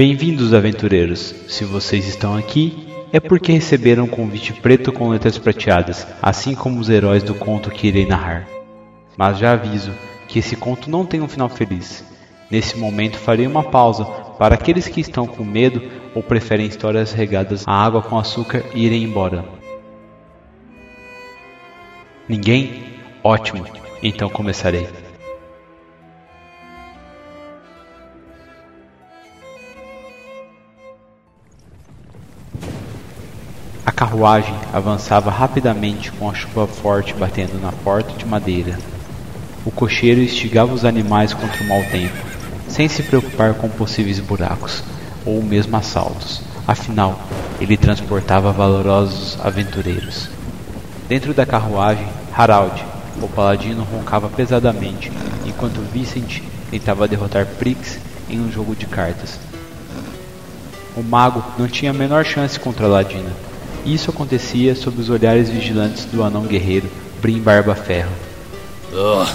Bem-vindos, aventureiros. Se vocês estão aqui, é porque receberam um convite preto com letras prateadas, assim como os heróis do conto que irei narrar. Mas já aviso que esse conto não tem um final feliz. Nesse momento farei uma pausa para aqueles que estão com medo ou preferem histórias regadas a água com açúcar irem embora. Ninguém? Ótimo, então começarei. Carruagem avançava rapidamente com a chuva forte batendo na porta de madeira. O cocheiro instigava os animais contra o mau tempo, sem se preocupar com possíveis buracos ou mesmo assaltos. Afinal, ele transportava valorosos aventureiros. Dentro da carruagem, Harald, o paladino, roncava pesadamente, enquanto Vicent tentava derrotar Prix em um jogo de cartas. O mago não tinha a menor chance contra Ladina, isso acontecia sob os olhares vigilantes do anão guerreiro Brim Barba Ferro. Uh.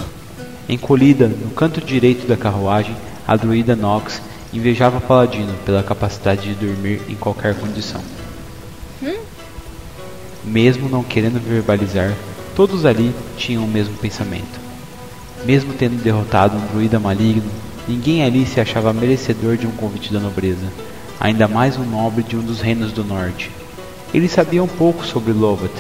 Encolhida no canto direito da carruagem, a druida Nox invejava Paladino pela capacidade de dormir em qualquer condição. Hum? Mesmo não querendo verbalizar, todos ali tinham o mesmo pensamento. Mesmo tendo derrotado um druida maligno, ninguém ali se achava merecedor de um convite da nobreza, ainda mais um nobre de um dos reinos do norte. Eles sabiam pouco sobre Lovat.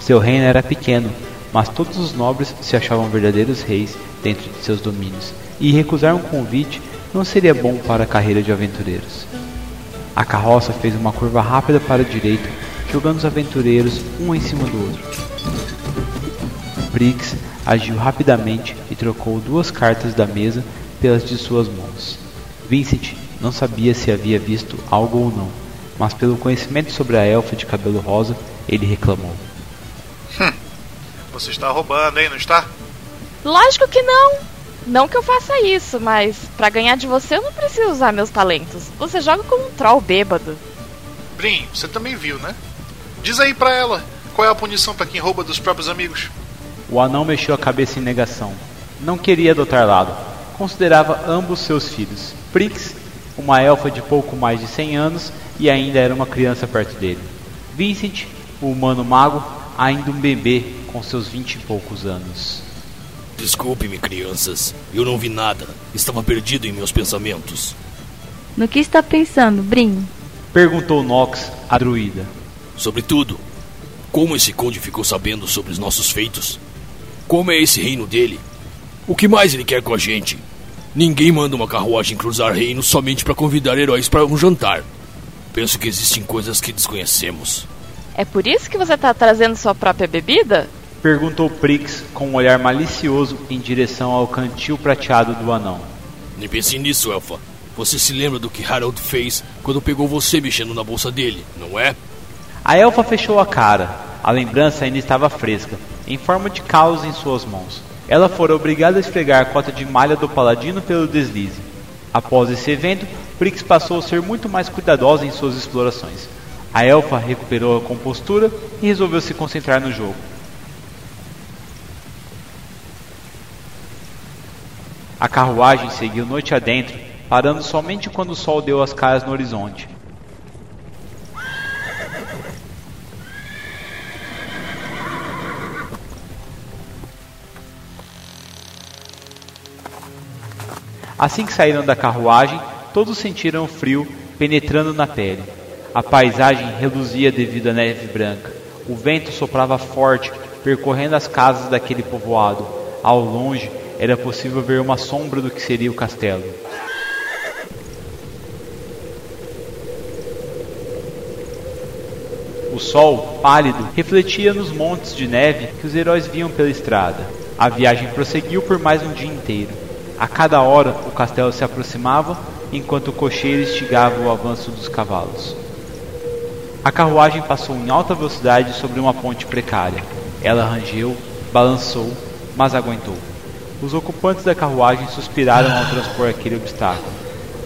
Seu reino era pequeno, mas todos os nobres se achavam verdadeiros reis dentro de seus domínios, e recusar um convite não seria bom para a carreira de aventureiros. A carroça fez uma curva rápida para a direita, jogando os aventureiros um em cima do outro. Briggs agiu rapidamente e trocou duas cartas da mesa pelas de suas mãos. Vincent não sabia se havia visto algo ou não, mas pelo conhecimento sobre a elfa de cabelo rosa, ele reclamou. Hum, você está roubando, hein, não está? Lógico que não. Não que eu faça isso, mas para ganhar de você eu não preciso usar meus talentos. Você joga como um troll bêbado. Brim, você também viu, né? Diz aí pra ela qual é a punição para quem rouba dos próprios amigos. O anão mexeu a cabeça em negação. Não queria adotar lado. Considerava ambos seus filhos. Prix, uma elfa de pouco mais de 100 anos, e ainda era uma criança perto dele. Vincent, o humano mago, ainda um bebê com seus vinte e poucos anos. Desculpe-me, crianças. Eu não vi nada. Estava perdido em meus pensamentos. No que está pensando, Brim? Perguntou Nox, a druida. Sobre tudo. Como esse conde ficou sabendo sobre os nossos feitos? Como é esse reino dele? O que mais ele quer com a gente? Ninguém manda uma carruagem cruzar reinos somente para convidar heróis para um jantar. Penso que existem coisas que desconhecemos. É por isso que você está trazendo sua própria bebida? Perguntou Prix com um olhar malicioso em direção ao cantil prateado do anão. Nem pense nisso, Elfa. Você se lembra do que Harold fez quando pegou você mexendo na bolsa dele, não é? A elfa fechou a cara. A lembrança ainda estava fresca, em forma de caos em suas mãos. Ela fora obrigada a esfregar a cota de malha do paladino pelo deslize. Após esse evento, Prix passou a ser muito mais cuidadosa em suas explorações. A elfa recuperou a compostura e resolveu se concentrar no jogo. A carruagem seguiu noite adentro, parando somente quando o sol deu as caras no horizonte. Assim que saíram da carruagem, Todos sentiram o frio penetrando na pele. A paisagem reluzia devido à neve branca. O vento soprava forte, percorrendo as casas daquele povoado. Ao longe, era possível ver uma sombra do que seria o castelo. O sol, pálido, refletia nos montes de neve que os heróis viam pela estrada. A viagem prosseguiu por mais um dia inteiro. A cada hora, o castelo se aproximava enquanto o cocheiro instigava o avanço dos cavalos. A carruagem passou em alta velocidade sobre uma ponte precária. Ela rangeu, balançou, mas aguentou. Os ocupantes da carruagem suspiraram ao transpor aquele obstáculo.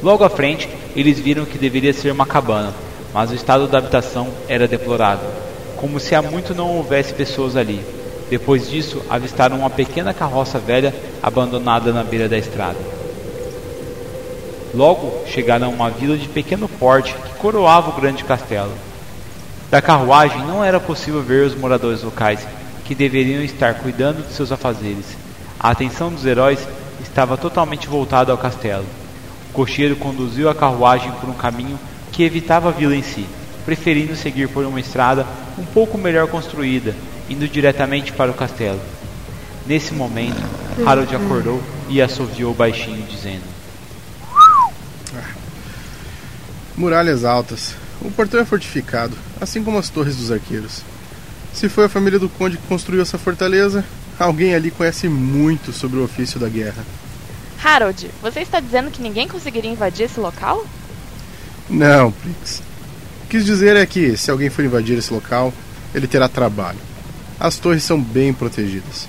Logo à frente, eles viram que deveria ser uma cabana, mas o estado da habitação era deplorável, como se há muito não houvesse pessoas ali. Depois disso, avistaram uma pequena carroça velha abandonada na beira da estrada. Logo chegaram a uma vila de pequeno porte que coroava o grande castelo. Da carruagem não era possível ver os moradores locais, que deveriam estar cuidando de seus afazeres. A atenção dos heróis estava totalmente voltada ao castelo. O cocheiro conduziu a carruagem por um caminho que evitava a vila em si, preferindo seguir por uma estrada um pouco melhor construída, indo diretamente para o castelo. Nesse momento, Harold acordou e assoviou baixinho, dizendo: Muralhas altas. O portão é fortificado, assim como as torres dos arqueiros. Se foi a família do conde que construiu essa fortaleza, alguém ali conhece muito sobre o ofício da guerra. Harold, você está dizendo que ninguém conseguiria invadir esse local? Não, Prix. O que quis dizer é que, se alguém for invadir esse local, ele terá trabalho. As torres são bem protegidas.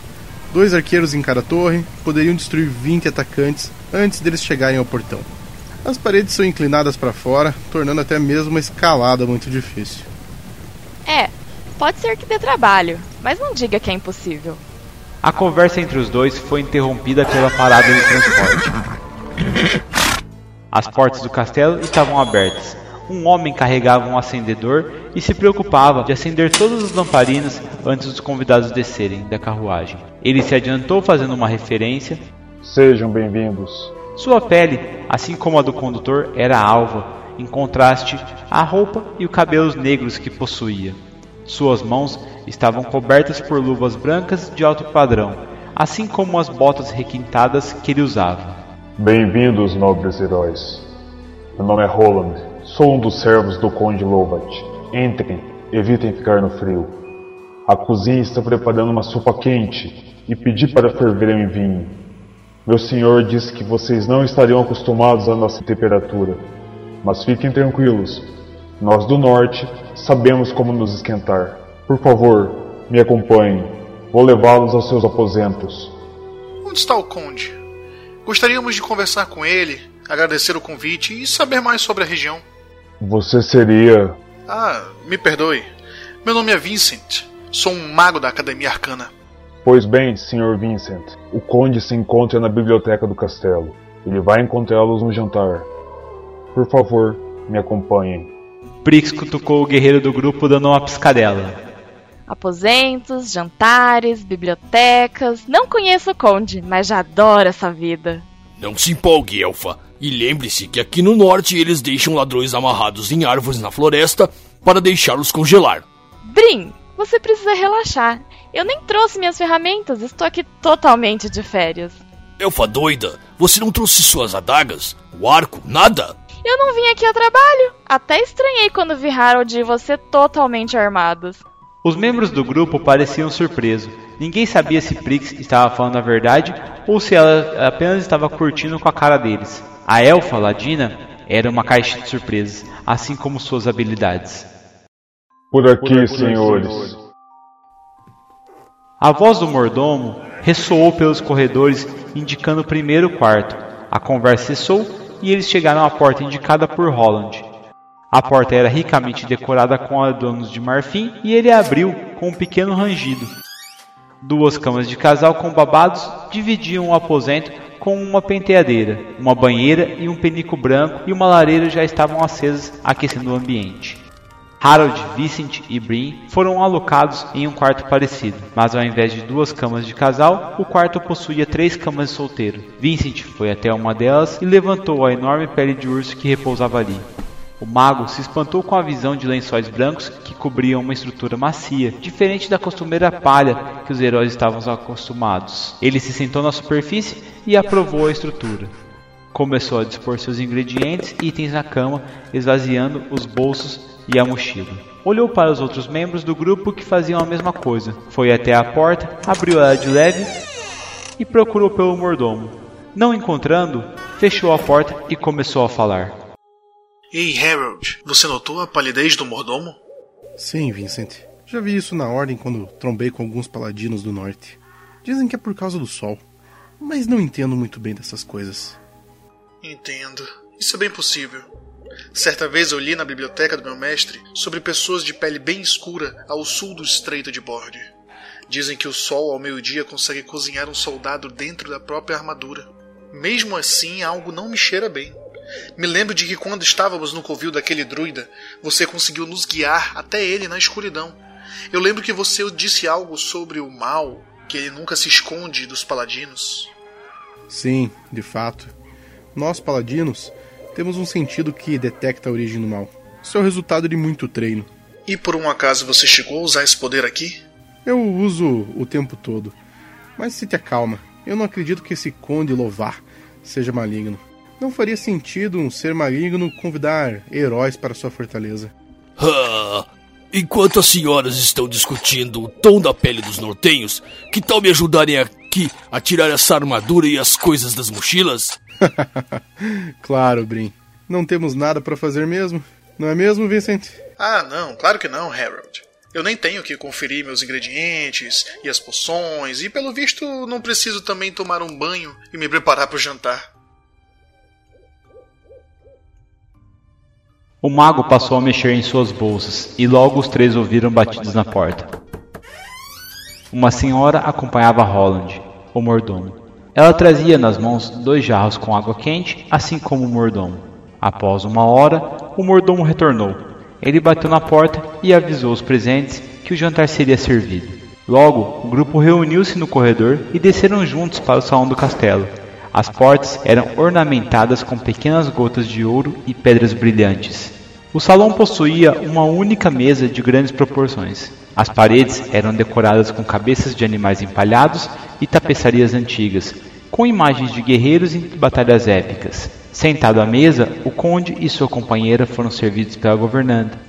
Dois arqueiros em cada torre poderiam destruir 20 atacantes antes deles chegarem ao portão. As paredes são inclinadas para fora, tornando até mesmo uma escalada muito difícil. É, pode ser que dê trabalho, mas não diga que é impossível. A conversa entre os dois foi interrompida pela parada de transporte. As portas do castelo estavam abertas. Um homem carregava um acendedor e se preocupava de acender todas as lamparinas antes dos convidados descerem da carruagem. Ele se adiantou fazendo uma referência. Sejam bem-vindos. Sua pele, assim como a do condutor, era alva, em contraste à roupa e os cabelos negros que possuía. Suas mãos estavam cobertas por luvas brancas de alto padrão, assim como as botas requintadas que ele usava. Bem-vindos, nobres heróis. Meu nome é Roland. Sou um dos servos do Conde Lovat. Entrem, evitem ficar no frio. A cozinha está preparando uma sopa quente e pedi para ferver em vinho. Meu senhor disse que vocês não estariam acostumados à nossa temperatura. Mas fiquem tranquilos. Nós do norte sabemos como nos esquentar. Por favor, me acompanhem. Vou levá-los aos seus aposentos. Onde está o conde? Gostaríamos de conversar com ele, agradecer o convite e saber mais sobre a região. Você seria. Ah, me perdoe. Meu nome é Vincent. Sou um mago da Academia Arcana. Pois bem, Sr. Vincent, o conde se encontra na biblioteca do castelo. Ele vai encontrá-los no jantar. Por favor, me acompanhem. Brix cutucou o guerreiro do grupo dando uma piscadela. Aposentos, jantares, bibliotecas. Não conheço o conde, mas já adoro essa vida. Não se empolgue, Elfa. E lembre-se que aqui no norte eles deixam ladrões amarrados em árvores na floresta para deixá-los congelar. Brin, você precisa relaxar. Eu nem trouxe minhas ferramentas, estou aqui totalmente de férias. Elfa doida, você não trouxe suas adagas? O arco? Nada? Eu não vim aqui a trabalho. Até estranhei quando vi Harold e você totalmente armados. Os membros do grupo pareciam surpresos. Ninguém sabia se Prix estava falando a verdade ou se ela apenas estava curtindo com a cara deles. A elfa ladina era uma caixa de surpresas, assim como suas habilidades. Por aqui, senhores. A voz do mordomo ressoou pelos corredores, indicando o primeiro quarto. A conversa cessou e eles chegaram à porta indicada por Holland. A porta era ricamente decorada com adornos de marfim e ele abriu com um pequeno rangido. Duas camas de casal com babados dividiam o aposento com uma penteadeira, uma banheira e um penico branco e uma lareira já estavam acesas, aquecendo o ambiente. Harold, Vincent e Brin foram alocados em um quarto parecido, mas ao invés de duas camas de casal, o quarto possuía três camas de solteiro. Vincent foi até uma delas e levantou a enorme pele de urso que repousava ali. O mago se espantou com a visão de lençóis brancos que cobriam uma estrutura macia, diferente da costumeira palha que os heróis estavam acostumados. Ele se sentou na superfície e aprovou a estrutura. Começou a dispor seus ingredientes e itens na cama, esvaziando os bolsos e a mochila. Olhou para os outros membros do grupo que faziam a mesma coisa. Foi até a porta, abriu ela de leve e procurou pelo mordomo. Não encontrando, fechou a porta e começou a falar. Ei, Harold, você notou a palidez do mordomo? Sim, Vincent. Já vi isso na ordem quando trombei com alguns paladinos do norte. Dizem que é por causa do sol, mas não entendo muito bem dessas coisas. Entendo. Isso é bem possível. Certa vez eu li na biblioteca do meu mestre sobre pessoas de pele bem escura ao sul do Estreito de Borde. Dizem que o sol ao meio-dia consegue cozinhar um soldado dentro da própria armadura. Mesmo assim, algo não me cheira bem. Me lembro de que quando estávamos no covil daquele druida, você conseguiu nos guiar até ele na escuridão. Eu lembro que você disse algo sobre o mal, que ele nunca se esconde dos paladinos. Sim, de fato. Nós, paladinos, temos um sentido que detecta a origem do mal. Isso é o resultado de muito treino. E por um acaso você chegou a usar esse poder aqui? Eu uso o tempo todo. Mas se te acalma, eu não acredito que esse Conde Lovar seja maligno. Não faria sentido um ser maligno convidar heróis para sua fortaleza. Ah, enquanto as senhoras estão discutindo o tom da pele dos nortenhos, que tal me ajudarem aqui a tirar essa armadura e as coisas das mochilas? claro, Brin. Não temos nada para fazer mesmo. Não é mesmo, Vincent? Ah, não, claro que não, Harold. Eu nem tenho que conferir meus ingredientes e as poções, e pelo visto não preciso também tomar um banho e me preparar para o jantar. O mago passou a mexer em suas bolsas e logo os três ouviram batidas na porta. Uma senhora acompanhava Roland, o mordomo. Ela trazia nas mãos dois jarros com água quente, assim como o mordomo. Após uma hora, o mordomo retornou. Ele bateu na porta e avisou os presentes que o jantar seria servido. Logo, o grupo reuniu-se no corredor e desceram juntos para o salão do castelo. As portas eram ornamentadas com pequenas gotas de ouro e pedras brilhantes. O salão possuía uma única mesa de grandes proporções. As paredes eram decoradas com cabeças de animais empalhados e tapeçarias antigas, com imagens de guerreiros em batalhas épicas. Sentado à mesa, o conde e sua companheira foram servidos pela governanta.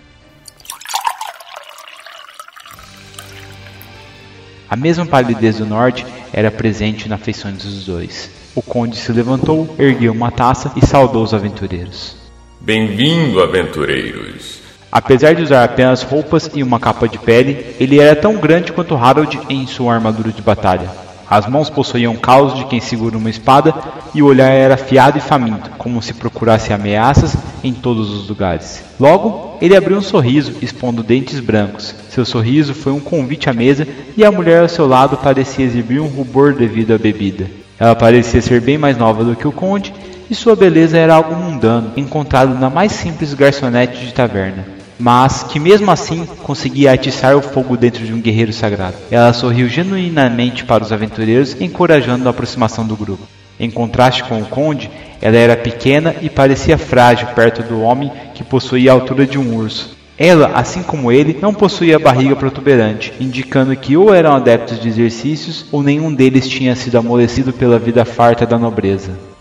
A mesma palidez do norte era presente na feição dos dois. O conde se levantou, ergueu uma taça e saudou os aventureiros. Bem-vindo, aventureiros. Apesar de usar apenas roupas e uma capa de pele, ele era tão grande quanto Harold em sua armadura de batalha. As mãos possuíam caos de quem segura uma espada e o olhar era afiado e faminto, como se procurasse ameaças em todos os lugares. Logo, ele abriu um sorriso, expondo dentes brancos. Seu sorriso foi um convite à mesa e a mulher ao seu lado parecia exibir um rubor devido à bebida. Ela parecia ser bem mais nova do que o conde e sua beleza era algo mundano, encontrado na mais simples garçonete de taverna, mas que mesmo assim conseguia atiçar o fogo dentro de um guerreiro sagrado. Ela sorriu genuinamente para os aventureiros, encorajando a aproximação do grupo. Em contraste com o conde, ela era pequena e parecia frágil perto do homem que possuía a altura de um urso. Ela, assim como ele, não possuía barriga protuberante, indicando que ou eram adeptos de exercícios ou nenhum deles tinha sido amolecido pela vida farta da nobreza.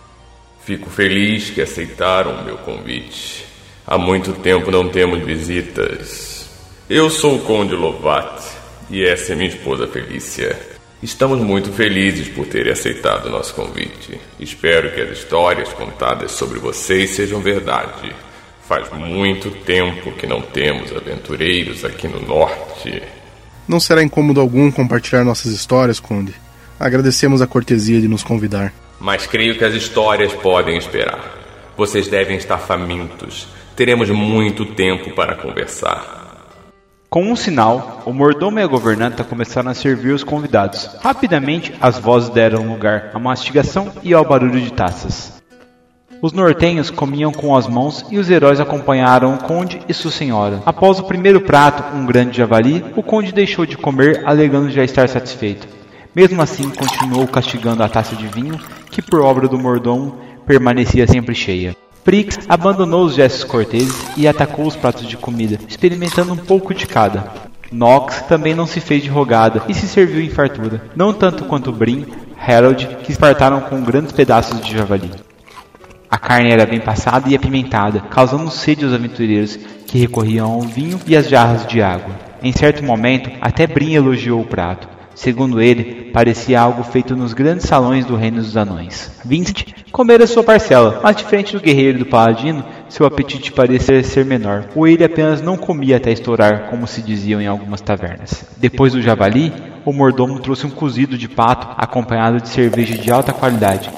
Fico feliz que aceitaram meu convite. Há muito tempo não temos visitas. Eu sou o Conde Lovat e essa é minha esposa Felícia. Estamos muito felizes por terem aceitado nosso convite. Espero que as histórias contadas sobre vocês sejam verdade. Faz muito tempo que não temos aventureiros aqui no norte. Não será incômodo algum compartilhar nossas histórias, Conde. Agradecemos a cortesia de nos convidar mas creio que as histórias podem esperar. Vocês devem estar famintos. Teremos muito tempo para conversar. Com um sinal, o mordomo e a governanta começaram a servir os convidados. Rapidamente, as vozes deram lugar à mastigação e ao barulho de taças. Os nortenhos comiam com as mãos e os heróis acompanharam o conde e sua senhora. Após o primeiro prato, um grande javali, o conde deixou de comer, alegando já estar satisfeito. Mesmo assim, continuou castigando a taça de vinho, que por obra do mordomo permanecia sempre cheia. Prix abandonou os gestos corteses e atacou os pratos de comida, experimentando um pouco de cada. Nox também não se fez de rogada e se serviu em fartura, não tanto quanto Brin, Harold, que espartaram com grandes pedaços de javali. A carne era bem passada e apimentada, causando sede aos aventureiros que recorriam ao vinho e às jarras de água. Em certo momento, até Brin elogiou o prato, Segundo ele, parecia algo feito nos grandes salões do reino dos anões. Vincent comera sua parcela, mas diferente do guerreiro do paladino, seu apetite parecia ser menor, ou ele apenas não comia até estourar, como se diziam em algumas tavernas. Depois do javali, o mordomo trouxe um cozido de pato acompanhado de cerveja de alta qualidade.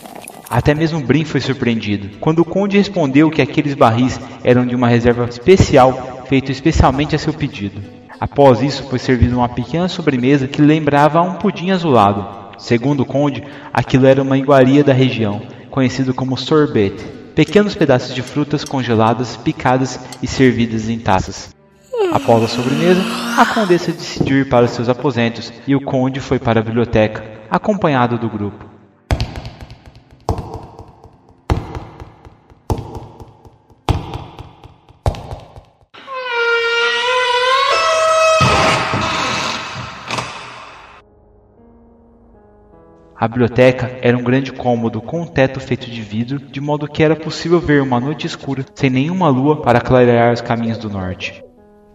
Até mesmo Brin foi surpreendido, quando o conde respondeu que aqueles barris eram de uma reserva especial, feito especialmente a seu pedido. Após isso, foi servida uma pequena sobremesa que lembrava um pudim azulado. Segundo o conde, aquilo era uma iguaria da região, conhecido como sorbet. pequenos pedaços de frutas congeladas, picadas e servidas em taças. Após a sobremesa, a condessa decidiu ir para seus aposentos e o conde foi para a biblioteca, acompanhado do grupo. A biblioteca era um grande cômodo com um teto feito de vidro, de modo que era possível ver uma noite escura sem nenhuma lua para clarear os caminhos do norte.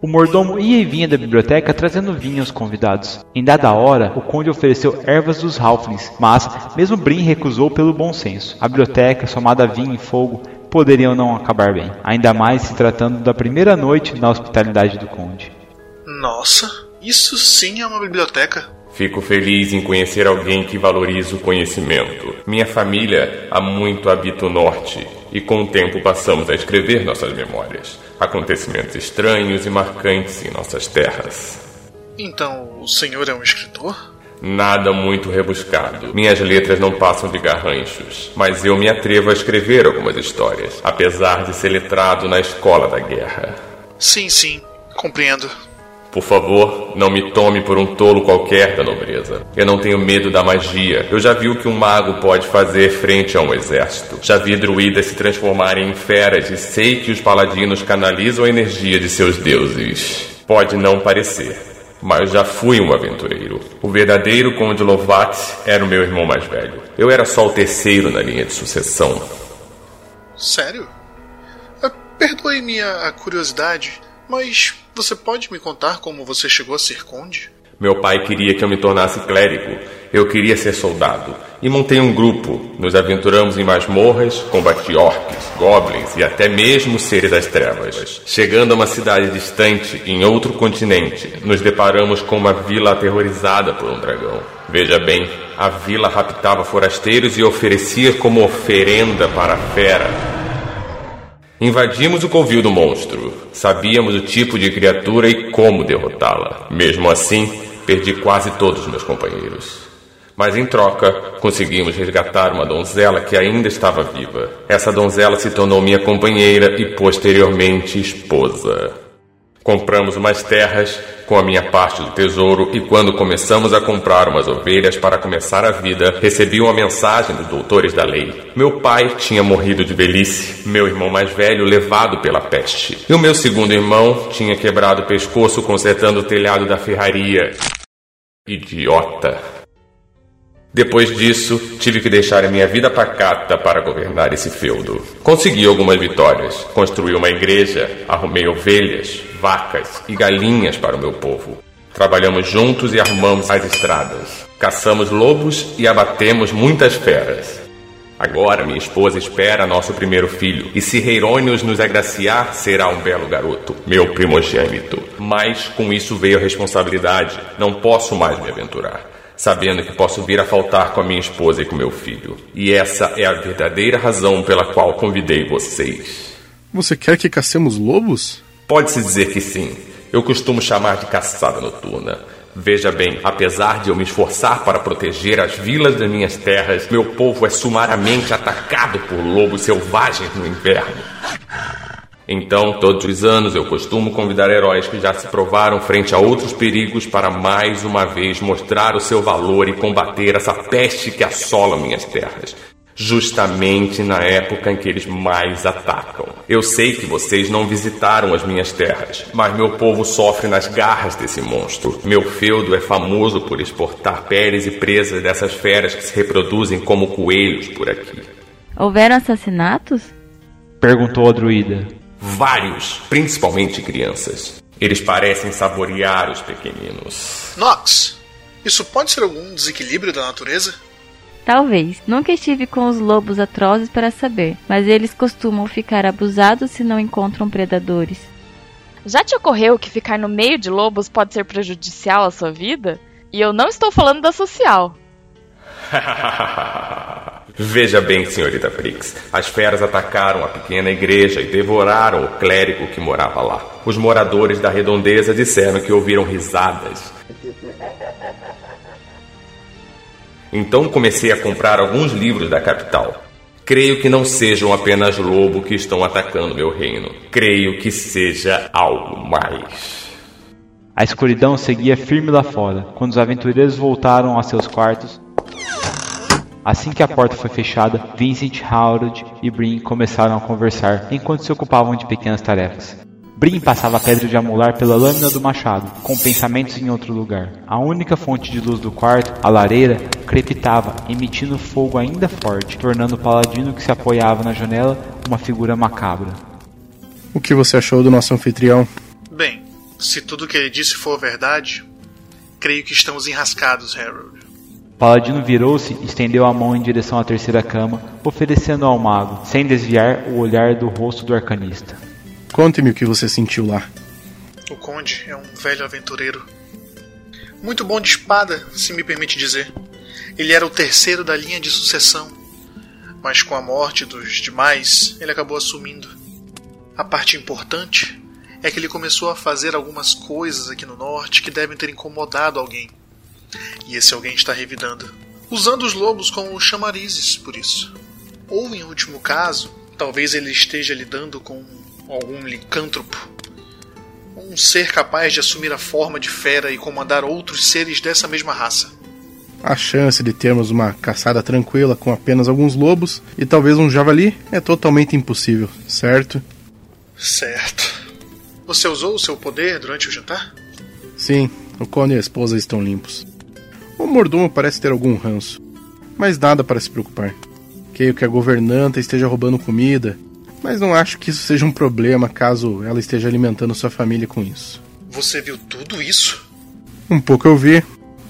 O mordomo ia e vinha da biblioteca trazendo vinho aos convidados. Em dada hora, o conde ofereceu ervas dos Halflings, mas mesmo Brin recusou pelo bom senso. A biblioteca, somada a vinho e fogo, poderiam não acabar bem, ainda mais se tratando da primeira noite na hospitalidade do conde. Nossa, isso sim é uma biblioteca. Fico feliz em conhecer alguém que valoriza o conhecimento. Minha família há muito habita o norte e com o tempo passamos a escrever nossas memórias, acontecimentos estranhos e marcantes em nossas terras. Então, o senhor é um escritor? Nada muito rebuscado. Minhas letras não passam de garranchos, mas eu me atrevo a escrever algumas histórias, apesar de ser letrado na escola da guerra. Sim, sim, compreendo. Por favor, não me tome por um tolo qualquer da nobreza. Eu não tenho medo da magia. Eu já vi o que um mago pode fazer frente a um exército. Já vi druidas se transformarem em feras e sei que os paladinos canalizam a energia de seus deuses. Pode não parecer, mas já fui um aventureiro. O verdadeiro Conde Lovat era o meu irmão mais velho. Eu era só o terceiro na linha de sucessão. Sério? Ah, perdoe minha curiosidade, mas você pode me contar como você chegou a ser conde? Meu pai queria que eu me tornasse clérigo. Eu queria ser soldado. E montei um grupo. Nos aventuramos em masmorras, combati orcs, goblins e até mesmo seres das trevas. Chegando a uma cidade distante, em outro continente, nos deparamos com uma vila aterrorizada por um dragão. Veja bem, a vila raptava forasteiros e oferecia como oferenda para a fera Invadimos o covil do monstro. Sabíamos o tipo de criatura e como derrotá-la. Mesmo assim, perdi quase todos os meus companheiros. Mas em troca, conseguimos resgatar uma donzela que ainda estava viva. Essa donzela se tornou minha companheira e posteriormente esposa. Compramos umas terras com a minha parte do tesouro e quando começamos a comprar umas ovelhas para começar a vida, recebi uma mensagem dos doutores da lei. Meu pai tinha morrido de velhice, meu irmão mais velho levado pela peste. E o meu segundo irmão tinha quebrado o pescoço consertando o telhado da ferraria. Idiota. Depois disso, tive que deixar a minha vida pacata para governar esse feudo. Consegui algumas vitórias. Construí uma igreja, arrumei ovelhas, vacas e galinhas para o meu povo. Trabalhamos juntos e arrumamos as estradas. Caçamos lobos e abatemos muitas feras. Agora minha esposa espera nosso primeiro filho, e se Reirônios nos agraciar, será um belo garoto, meu primogênito. Mas com isso veio a responsabilidade. Não posso mais me aventurar sabendo que posso vir a faltar com a minha esposa e com meu filho. E essa é a verdadeira razão pela qual convidei vocês. Você quer que caçemos lobos? Pode-se dizer que sim. Eu costumo chamar de caçada noturna. Veja bem, apesar de eu me esforçar para proteger as vilas das minhas terras, meu povo é sumariamente atacado por lobos selvagens no inverno. Então, todos os anos eu costumo convidar heróis que já se provaram frente a outros perigos para mais uma vez mostrar o seu valor e combater essa peste que assola minhas terras. Justamente na época em que eles mais atacam. Eu sei que vocês não visitaram as minhas terras, mas meu povo sofre nas garras desse monstro. Meu feudo é famoso por exportar peles e presas dessas feras que se reproduzem como coelhos por aqui. Houveram assassinatos? Perguntou a druida. Vários, principalmente crianças. Eles parecem saborear os pequeninos. Nox, isso pode ser algum desequilíbrio da natureza? Talvez. Nunca estive com os lobos atrozes para saber, mas eles costumam ficar abusados se não encontram predadores. Já te ocorreu que ficar no meio de lobos pode ser prejudicial à sua vida? E eu não estou falando da social. Veja bem, senhorita Prix, as feras atacaram a pequena igreja e devoraram o clérigo que morava lá. Os moradores da redondeza disseram que ouviram risadas. Então comecei a comprar alguns livros da capital. Creio que não sejam apenas lobos que estão atacando meu reino. Creio que seja algo mais. A escuridão seguia firme lá fora. Quando os aventureiros voltaram a seus quartos, assim que a porta foi fechada, Vincent, Harold e Brin começaram a conversar enquanto se ocupavam de pequenas tarefas. Brin passava a pedra de amular pela lâmina do machado, com pensamentos em outro lugar. A única fonte de luz do quarto, a lareira, crepitava, emitindo fogo ainda forte, tornando o paladino que se apoiava na janela uma figura macabra. O que você achou do nosso anfitrião? Bem, se tudo o que ele disse for verdade, creio que estamos enrascados, Harold. Paladino virou-se e estendeu a mão em direção à terceira cama, oferecendo ao mago, sem desviar o olhar do rosto do arcanista. Conte-me o que você sentiu lá. O conde é um velho aventureiro. Muito bom de espada, se me permite dizer. Ele era o terceiro da linha de sucessão, mas com a morte dos demais, ele acabou assumindo. A parte importante é que ele começou a fazer algumas coisas aqui no norte que devem ter incomodado alguém. E esse alguém está revidando, usando os lobos como chamarizes por isso. Ou, em último caso, talvez ele esteja lidando com algum licântropo, um ser capaz de assumir a forma de fera e comandar outros seres dessa mesma raça. A chance de termos uma caçada tranquila com apenas alguns lobos e talvez um javali é totalmente impossível, certo? Certo. Você usou o seu poder durante o jantar? Sim, o Conde e a esposa estão limpos. O mordomo parece ter algum ranço, mas nada para se preocupar. Creio que a governanta esteja roubando comida mas não acho que isso seja um problema caso ela esteja alimentando sua família com isso. Você viu tudo isso? Um pouco eu vi,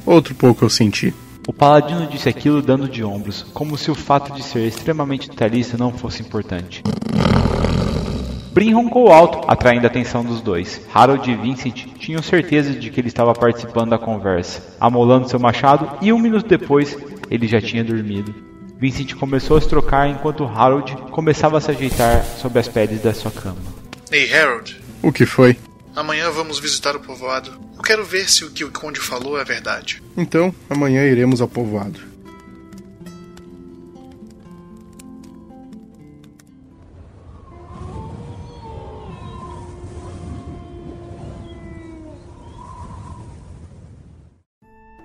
outro pouco eu senti. O paladino disse aquilo dando de ombros, como se o fato de ser extremamente detalhista não fosse importante. Brin roncou alto, atraindo a atenção dos dois. Harold e Vincent tinham certeza de que ele estava participando da conversa, amolando seu machado, e um minuto depois ele já tinha dormido. Vincent começou a se trocar enquanto Harold começava a se ajeitar sobre as peles da sua cama. Ei, Harold. O que foi? Amanhã vamos visitar o povoado. Eu quero ver se o que o Conde falou é verdade. Então, amanhã iremos ao povoado.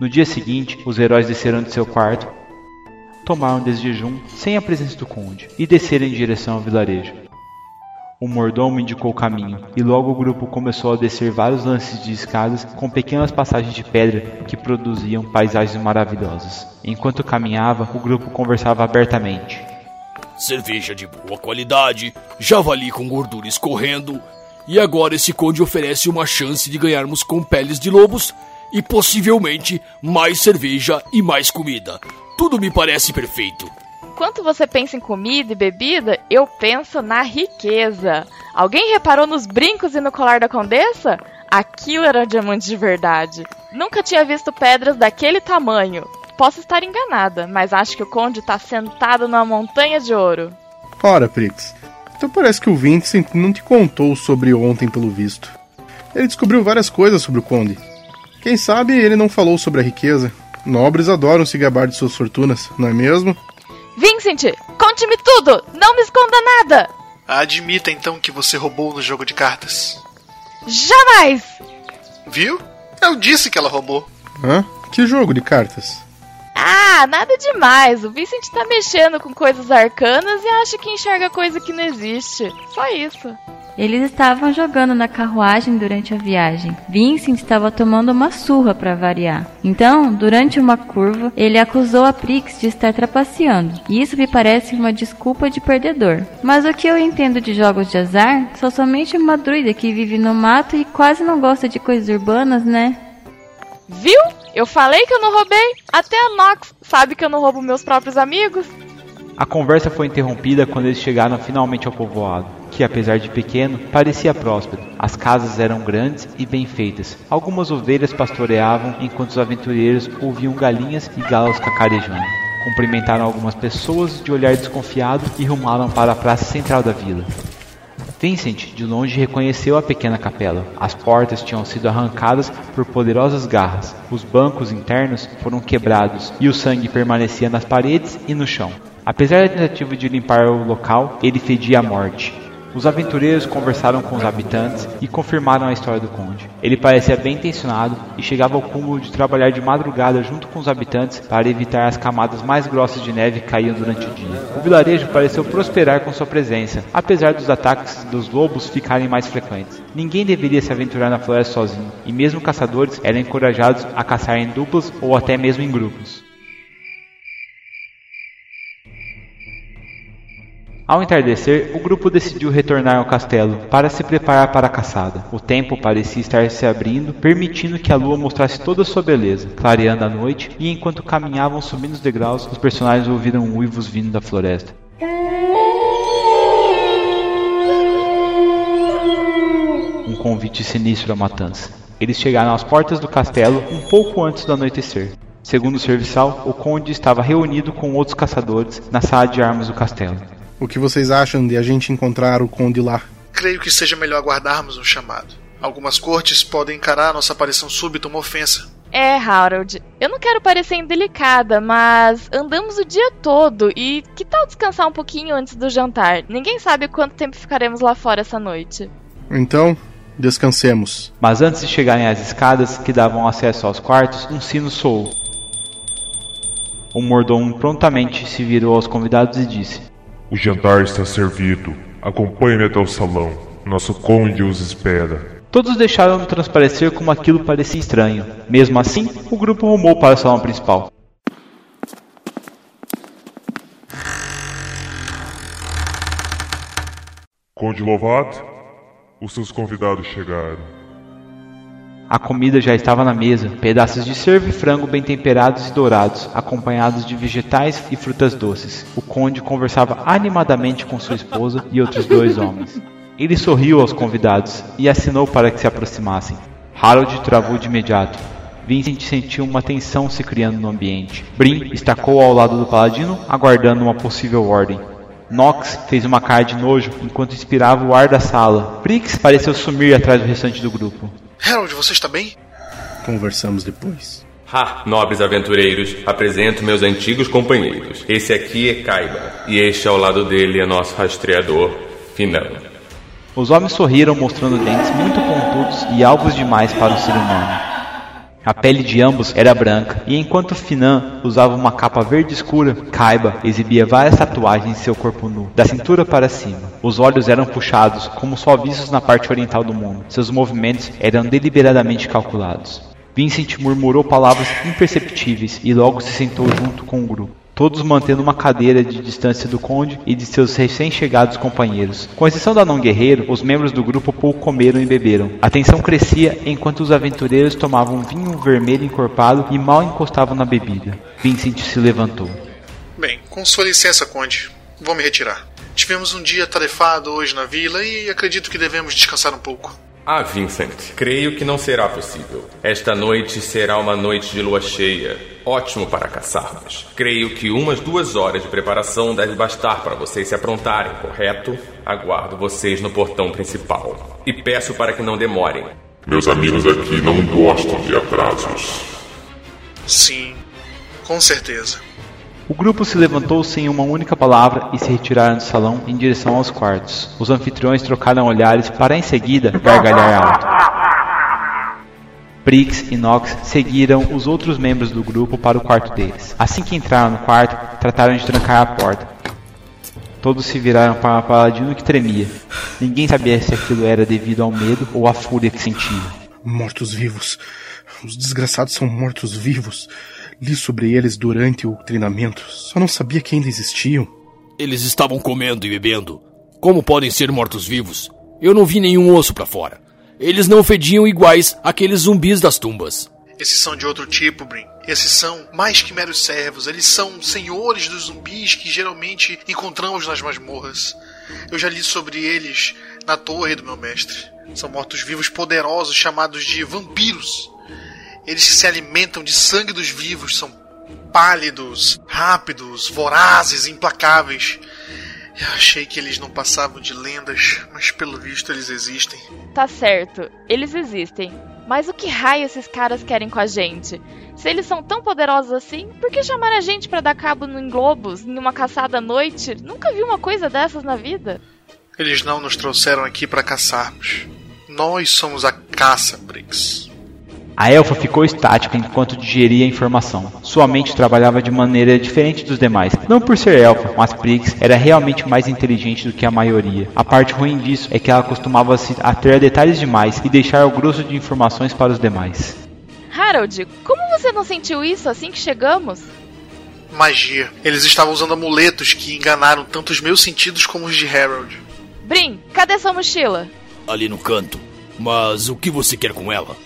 No dia seguinte, os heróis desceram de seu quarto tomaram desse jejum sem a presença do conde e desceram em direção ao vilarejo. O mordomo indicou o caminho, e logo o grupo começou a descer vários lances de escadas com pequenas passagens de pedra que produziam paisagens maravilhosas. Enquanto caminhava, o grupo conversava abertamente. Cerveja de boa qualidade, javali com gordura escorrendo, e agora esse conde oferece uma chance de ganharmos com peles de lobos e possivelmente mais cerveja e mais comida. Tudo me parece perfeito. Enquanto você pensa em comida e bebida, eu penso na riqueza. Alguém reparou nos brincos e no colar da condessa? Aquilo era diamante de verdade. Nunca tinha visto pedras daquele tamanho. Posso estar enganada, mas acho que o conde está sentado numa montanha de ouro. Ora, Prix, então parece que o Vincent não te contou sobre ontem pelo visto. Ele descobriu várias coisas sobre o conde. Quem sabe ele não falou sobre a riqueza. Nobres adoram se gabar de suas fortunas, não é mesmo? Vincent, conte-me tudo! Não me esconda nada! Admita então que você roubou no jogo de cartas. Jamais! Viu? Eu disse que ela roubou. Hã? Que jogo de cartas? Ah, nada demais. O Vincent tá mexendo com coisas arcanas e acha que enxerga coisa que não existe. Só isso. Eles estavam jogando na carruagem durante a viagem. Vincent estava tomando uma surra para variar. Então, durante uma curva, ele acusou a Prix de estar trapaceando. Isso me parece uma desculpa de perdedor. Mas o que eu entendo de jogos de azar, sou somente uma druida que vive no mato e quase não gosta de coisas urbanas, né? Viu? Eu falei que eu não roubei. Até a Nox sabe que eu não roubo meus próprios amigos. A conversa foi interrompida quando eles chegaram finalmente ao povoado que, apesar de pequeno, parecia próspero. As casas eram grandes e bem feitas. Algumas ovelhas pastoreavam enquanto os aventureiros ouviam galinhas e galos cacarejando. Cumprimentaram algumas pessoas de olhar desconfiado e rumaram para a praça central da vila. Vincent, de longe, reconheceu a pequena capela. As portas tinham sido arrancadas por poderosas garras. Os bancos internos foram quebrados e o sangue permanecia nas paredes e no chão. Apesar da tentativa de limpar o local, ele fedia a morte. Os aventureiros conversaram com os habitantes e confirmaram a história do conde. Ele parecia bem intencionado e chegava ao cúmulo de trabalhar de madrugada junto com os habitantes para evitar as camadas mais grossas de neve que caíam durante o dia. O vilarejo pareceu prosperar com sua presença, apesar dos ataques dos lobos ficarem mais frequentes. Ninguém deveria se aventurar na floresta sozinho, e mesmo caçadores eram encorajados a caçar em duplas ou até mesmo em grupos. Ao entardecer, o grupo decidiu retornar ao castelo para se preparar para a caçada. O tempo parecia estar se abrindo, permitindo que a lua mostrasse toda sua beleza, clareando a noite, e enquanto caminhavam subindo os degraus, os personagens ouviram uivos vindo da floresta. Um convite sinistro à matança. Eles chegaram às portas do castelo um pouco antes do anoitecer. Segundo o serviçal, o conde estava reunido com outros caçadores na sala de armas do castelo. O que vocês acham de a gente encontrar o conde lá? Creio que seja melhor aguardarmos um chamado. Algumas cortes podem encarar nossa aparição súbita uma ofensa. É, Harold, eu não quero parecer indelicada, mas andamos o dia todo e que tal descansar um pouquinho antes do jantar? Ninguém sabe quanto tempo ficaremos lá fora essa noite. Então, descansemos. Mas antes de chegarem às escadas que davam acesso aos quartos, um sino soou. O mordomo prontamente se virou aos convidados e disse: O jantar está servido. Acompanhe-me até o salão. Nosso conde os espera. Todos deixaram transparecer como aquilo parecia estranho. Mesmo assim, o grupo rumou para o salão principal. Conde Lovat, os seus convidados chegaram. A comida já estava na mesa, pedaços de cervo e frango bem temperados e dourados, acompanhados de vegetais e frutas doces. O conde conversava animadamente com sua esposa e outros dois homens. Ele sorriu aos convidados e assinou para que se aproximassem. Harold travou de imediato. Vincent sentiu uma tensão se criando no ambiente. Brin estacou ao lado do paladino, aguardando uma possível ordem. Nox fez uma cara de nojo enquanto inspirava o ar da sala. Prix pareceu sumir atrás do restante do grupo. Harold, você está bem? Conversamos depois. Ha, nobres aventureiros, apresento meus antigos companheiros. Esse aqui é Kaiba, e este ao lado dele é nosso rastreador, Finan. Os homens sorriram mostrando dentes muito pontudos e alvos demais para o ser humano. A pele de ambos era branca, e enquanto Finan usava uma capa verde escura, Kaiba exibia várias tatuagens em seu corpo nu, da cintura para cima. Os olhos eram puxados, como só vistos na parte oriental do mundo. Seus movimentos eram deliberadamente calculados. Vincent murmurou palavras imperceptíveis e logo se sentou junto com o grupo todos mantendo uma cadeira de distância do conde e de seus recém-chegados companheiros. Com exceção da não guerreiro, os membros do grupo pouco comeram e beberam. A tensão crescia enquanto os aventureiros tomavam vinho vermelho encorpado e mal encostavam na bebida. Vincent se levantou. Bem, com sua licença, Conde, vou me retirar. Tivemos um dia tarefado hoje na vila e acredito que devemos descansar um pouco. Ah, Vincent, creio que não será possível. Esta noite será uma noite de lua cheia. Ótimo para caçarmos. Creio que umas duas horas de preparação deve bastar para vocês se aprontarem, correto? Aguardo vocês no portão principal. E peço para que não demorem. Meus amigos aqui não gostam de atrasos. Sim, com certeza. O grupo se levantou sem uma única palavra e se retiraram do salão em direção aos quartos. Os anfitriões trocaram olhares para em seguida gargalhar alto. Briggs e Knox seguiram os outros membros do grupo para o quarto deles. Assim que entraram no quarto, trataram de trancar a porta. Todos se viraram para o paladino que tremia. Ninguém sabia se aquilo era devido ao medo ou à fúria que sentia. Mortos-vivos. Os desgraçados são mortos-vivos. Li sobre eles durante o treinamento. Só não sabia que ainda existiam. Eles estavam comendo e bebendo. Como podem ser mortos-vivos? Eu não vi nenhum osso para fora. Eles não fediam iguais àqueles zumbis das tumbas. Esses são de outro tipo, Brin. Esses são mais que meros servos. Eles são senhores dos zumbis que geralmente encontramos nas masmorras. Eu já li sobre eles na torre do meu mestre. São mortos-vivos poderosos chamados de vampiros. Eles se alimentam de sangue dos vivos, são pálidos, rápidos, vorazes, implacáveis. Eu achei que eles não passavam de lendas, mas pelo visto eles existem. Tá certo, eles existem. Mas o que raio esses caras querem com a gente? Se eles são tão poderosos assim, por que chamar a gente para dar cabo em globos, em uma caçada à noite? Nunca vi uma coisa dessas na vida. Eles não nos trouxeram aqui para caçarmos. Nós somos a caça, Briggs. A elfa ficou estática enquanto digeria a informação. Sua mente trabalhava de maneira diferente dos demais. Não por ser elfa, mas Prix era realmente mais inteligente do que a maioria. A parte ruim disso é que ela costumava se ater a detalhes demais e deixar o grosso de informações para os demais. Harold, como você não sentiu isso assim que chegamos? Magia. Eles estavam usando amuletos que enganaram tanto os meus sentidos como os de Harold. Brin, cadê sua mochila? Ali no canto. Mas o que você quer com ela?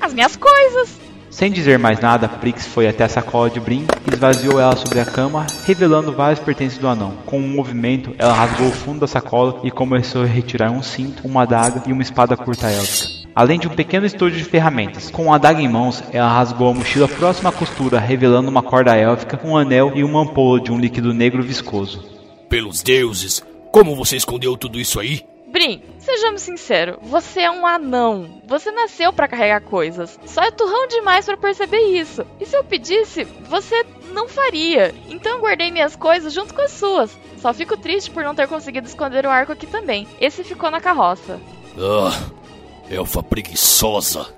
As minhas coisas! Sem dizer mais nada, Prix foi até a sacola de Brin e esvaziou ela sobre a cama, revelando vários pertences do anão. Com um movimento, ela rasgou o fundo da sacola e começou a retirar um cinto, uma adaga e uma espada curta élfica. Além de um pequeno estojo de ferramentas. Com a adaga em mãos, ela rasgou a mochila próxima à costura, revelando uma corda élfica, um anel e uma ampola de um líquido negro viscoso. Pelos deuses, como você escondeu tudo isso aí? Brin, sejamos sinceros, você é um anão. Você nasceu para carregar coisas. Só é turrão demais para perceber isso. E se eu pedisse, você não faria. Então eu guardei minhas coisas junto com as suas. Só fico triste por não ter conseguido esconder o arco aqui também. Esse ficou na carroça. Ah, elfa preguiçosa.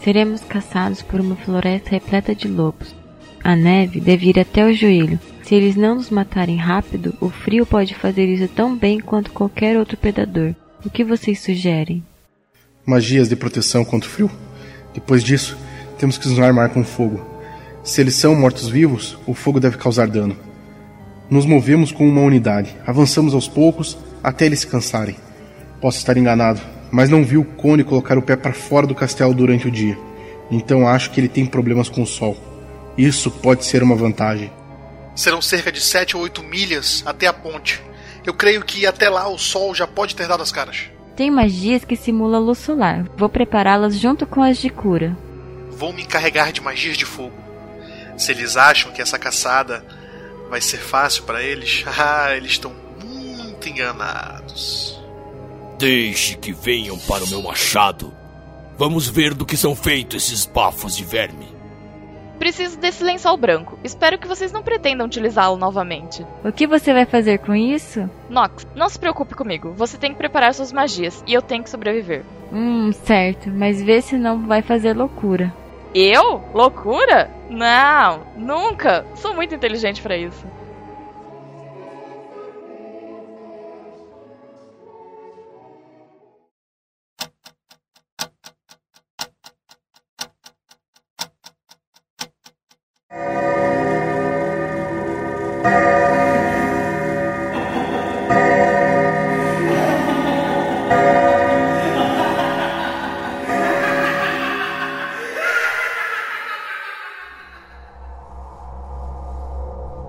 Seremos caçados por uma floresta repleta de lobos. A neve deve ir até o joelho. Se eles não nos matarem rápido, o frio pode fazer isso tão bem quanto qualquer outro predador. O que vocês sugerem? Magias de proteção contra o frio. Depois disso, temos que nos armar com fogo. Se eles são mortos-vivos, o fogo deve causar dano. Nos movemos com uma unidade. Avançamos aos poucos até eles se cansarem. Posso estar enganado, mas não vi o Cone colocar o pé para fora do castelo durante o dia. Então acho que ele tem problemas com o sol. Isso pode ser uma vantagem. Serão cerca de 7 ou 8 milhas até a ponte. Eu creio que até lá o sol já pode ter dado as caras. Tem magias que simulam luz solar. Vou prepará-las junto com as de cura. Vou me encarregar de magias de fogo. Se eles acham que essa caçada vai ser fácil para eles, ah, eles estão muito enganados. Deixe que venham para o meu machado. Vamos ver do que são feitos esses bafos de verme. Preciso desse lençol branco. Espero que vocês não pretendam utilizá-lo novamente. O que você vai fazer com isso? Nox, não se preocupe comigo. Você tem que preparar suas magias e eu tenho que sobreviver. Hum, certo. Mas vê se não vai fazer loucura. Eu? Loucura? Não, nunca. Sou muito inteligente para isso. Um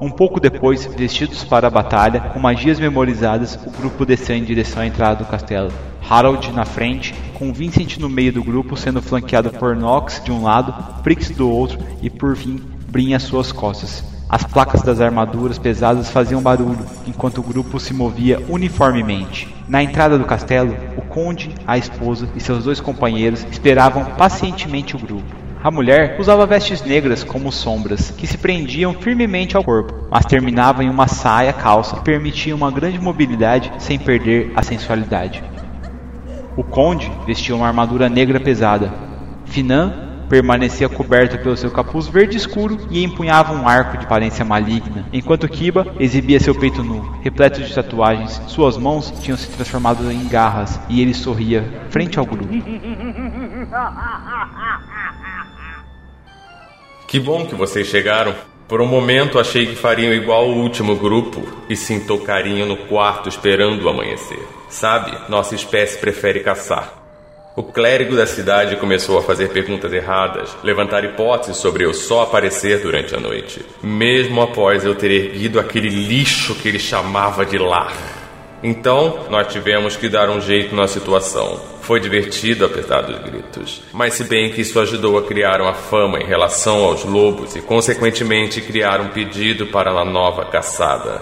pouco depois, vestidos para a batalha, com magias memorizadas, o grupo desceu em direção à entrada do castelo. Harold na frente, com Vincent no meio do grupo, sendo flanqueado por Nox de um lado, Prix do outro e por fim Brin às suas costas. As placas das armaduras pesadas faziam barulho, enquanto o grupo se movia uniformemente. Na entrada do castelo, o conde, a esposa e seus dois companheiros esperavam pacientemente o grupo. A mulher usava vestes negras como sombras, que se prendiam firmemente ao corpo, mas terminavam em uma saia calça que permitia uma grande mobilidade sem perder a sensualidade. O conde vestia uma armadura negra pesada. Finan permanecia coberto pelo seu capuz verde escuro e empunhava um arco de aparência maligna, enquanto Kiba exibia seu peito nu, repleto de tatuagens. Suas mãos tinham se transformado em garras e ele sorria frente ao grupo. Que bom que vocês chegaram. Por um momento achei que fariam igual o último grupo e se intocariam no quarto esperando o amanhecer. Sabe, nossa espécie prefere caçar. O clérigo da cidade começou a fazer perguntas erradas, levantar hipóteses sobre eu só aparecer durante a noite, mesmo após eu ter erguido aquele lixo que ele chamava de lar. Então, nós tivemos que dar um jeito na situação. Foi divertido apesar dos gritos, mas se bem que isso ajudou a criar uma fama em relação aos lobos e, consequentemente, criar um pedido para uma nova caçada.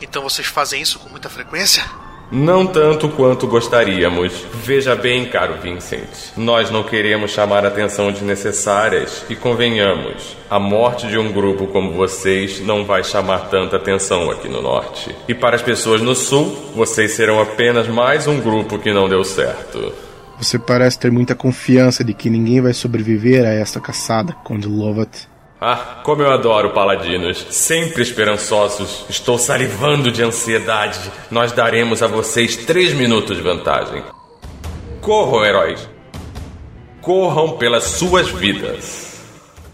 Então vocês fazem isso com muita frequência? Não tanto quanto gostaríamos. Veja bem, caro Vincent, nós não queremos chamar atenção desnecessárias e convenhamos, a morte de um grupo como vocês não vai chamar tanta atenção aqui no norte. E para as pessoas no sul, vocês serão apenas mais um grupo que não deu certo. Você parece ter muita confiança de que ninguém vai sobreviver a esta caçada, Conde Lovat. Ah, como eu adoro paladinos, sempre esperançosos. Estou salivando de ansiedade. Nós daremos a vocês três minutos de vantagem. Corram, heróis. Corram pelas suas vidas.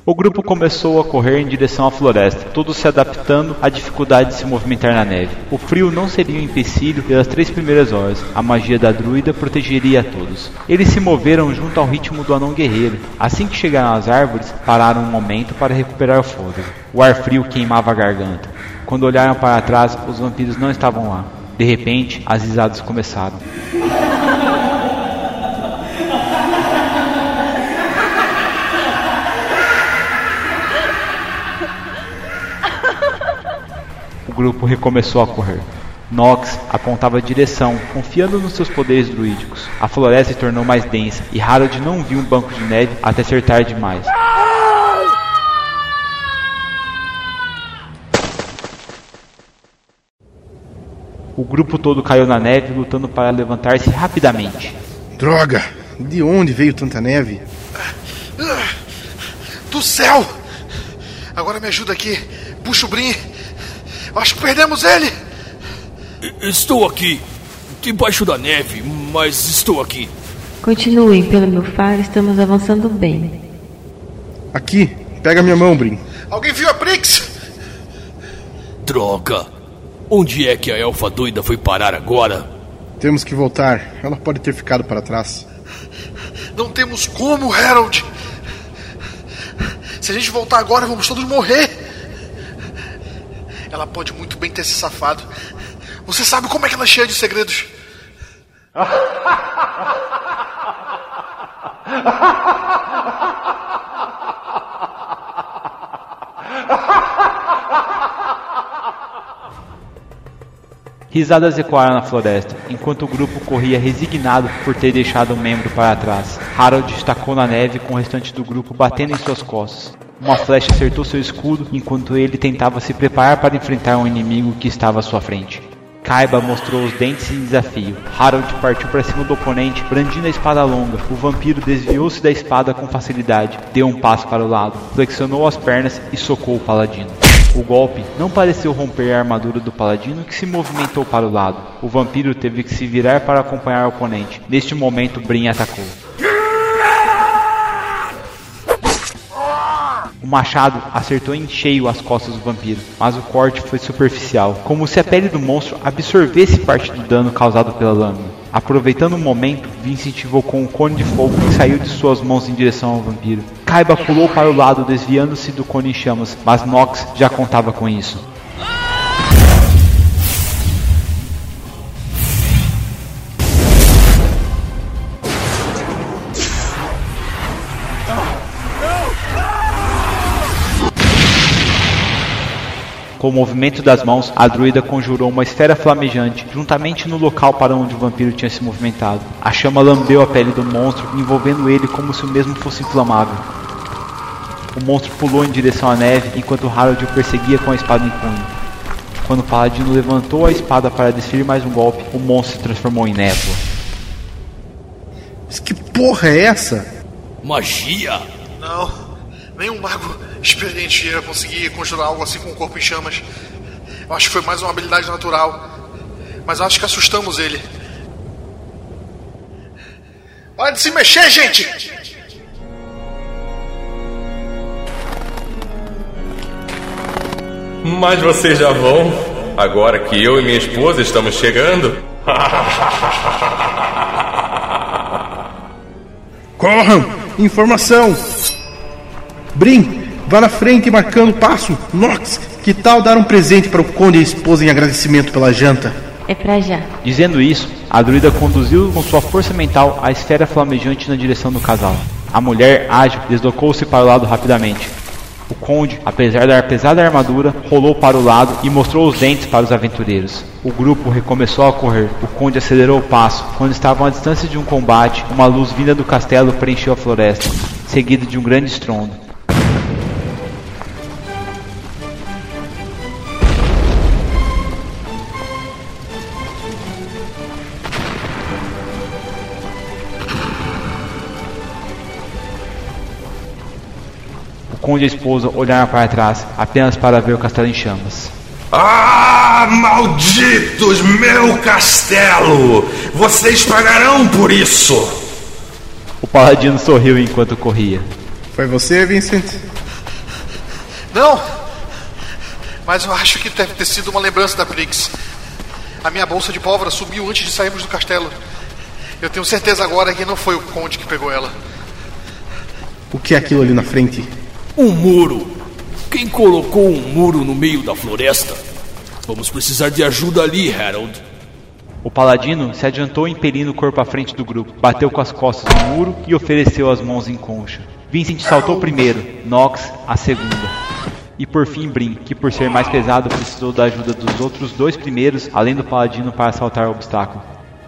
O grupo começou a correr em direção à floresta, todos se adaptando à dificuldade de se movimentar na neve. O frio não seria um empecilho pelas três primeiras horas, a magia da druida protegeria a todos. Eles se moveram junto ao ritmo do anão guerreiro. Assim que chegaram às árvores, pararam um momento para recuperar o fôlego. O ar frio queimava a garganta. Quando olharam para trás, os vampiros não estavam lá. De repente, as risadas começaram. Grupo recomeçou a correr. Nox apontava a direção, confiando nos seus poderes druídicos. A floresta se tornou mais densa e Harold não viu um banco de neve até ser tarde demais. O grupo todo caiu na neve, lutando para levantar-se rapidamente. Droga! De onde veio tanta neve? Do céu! Agora me ajuda aqui. Puxa o Brin Acho que perdemos ele. Estou aqui. Debaixo da neve, mas estou aqui. Continuem, pelo meu faro, estamos avançando bem. Aqui, pega minha mão, Brin. Alguém viu a Brix? Droga! Onde é que a elfa doida foi parar agora? Temos que voltar. Ela pode ter ficado para trás. Não temos como, Harold. Se a gente voltar agora, vamos todos morrer. Ela pode muito bem ter se safado. Você sabe como é que ela é cheia de segredos? Risadas ecoaram na floresta, enquanto o grupo corria resignado por ter deixado um membro para trás. Harold destacou na neve com o restante do grupo batendo em suas costas. Uma flecha acertou seu escudo enquanto ele tentava se preparar para enfrentar um inimigo que estava à sua frente. Kaiba mostrou os dentes em desafio. Harold partiu para cima do oponente, brandindo a espada longa. O vampiro desviou-se da espada com facilidade, deu um passo para o lado, flexionou as pernas e socou o paladino. O golpe não pareceu romper a armadura do paladino que se movimentou para o lado. O vampiro teve que se virar para acompanhar o oponente. Neste momento, Brin atacou. O machado acertou em cheio as costas do vampiro, mas o corte foi superficial, como se a pele do monstro absorvesse parte do dano causado pela lâmina. Aproveitando o momento, Vince incentivou com um cone de fogo que saiu de suas mãos em direção ao vampiro. Kaiba pulou para o lado, desviando-se do cone em chamas, mas Nox já contava com isso. Com o movimento das mãos, a druida conjurou uma esfera flamejante juntamente no local para onde o vampiro tinha se movimentado. A chama lambeu a pele do monstro, envolvendo ele como se o mesmo fosse inflamável. O monstro pulou em direção à neve enquanto Harold o perseguia com a espada em punho. Quando o paladino levantou a espada para desferir mais um golpe, o monstro se transformou em névoa. Mas que porra é essa? Magia? Não, nenhum mago experiente ia conseguir conjurar algo assim com o corpo em chamas. Eu acho que foi mais uma habilidade natural. Mas acho que assustamos ele. Para de se mexer, gente! Mas vocês já vão? Agora que eu e minha esposa estamos chegando? Corram! Informação! Brim, Vá na frente marcando passo. Nox, que tal dar um presente para o conde e a esposa em agradecimento pela janta? É pra já. Dizendo isso, a druida conduziu com sua força mental a esfera flamejante na direção do casal. A mulher, ágil, deslocou-se para o lado rapidamente. O conde, apesar da pesada armadura, rolou para o lado e mostrou os dentes para os aventureiros. O grupo recomeçou a correr. O conde acelerou o passo. Quando estavam à distância de um combate, uma luz vinda do castelo preencheu a floresta, seguida de um grande estrondo. Conde e a esposa olharam para trás, apenas para ver o castelo em chamas. Ah, malditos meu castelo! Vocês pagarão por isso! O paladino sorriu enquanto corria. Foi você, Vincent? Não! Mas eu acho que deve ter sido uma lembrança da Briggs. A minha bolsa de pólvora subiu antes de sairmos do castelo. Eu tenho certeza agora que não foi o conde que pegou ela. O que é aquilo ali na frente? Um muro. Quem colocou um muro no meio da floresta? Vamos precisar de ajuda ali, Harold. O paladino se adiantou impelindo o corpo à frente do grupo, bateu com as costas no muro e ofereceu as mãos em concha. Vincent saltou primeiro, Nox a segunda. E por fim Brin, que por ser mais pesado precisou da ajuda dos outros dois primeiros, além do paladino para saltar o obstáculo.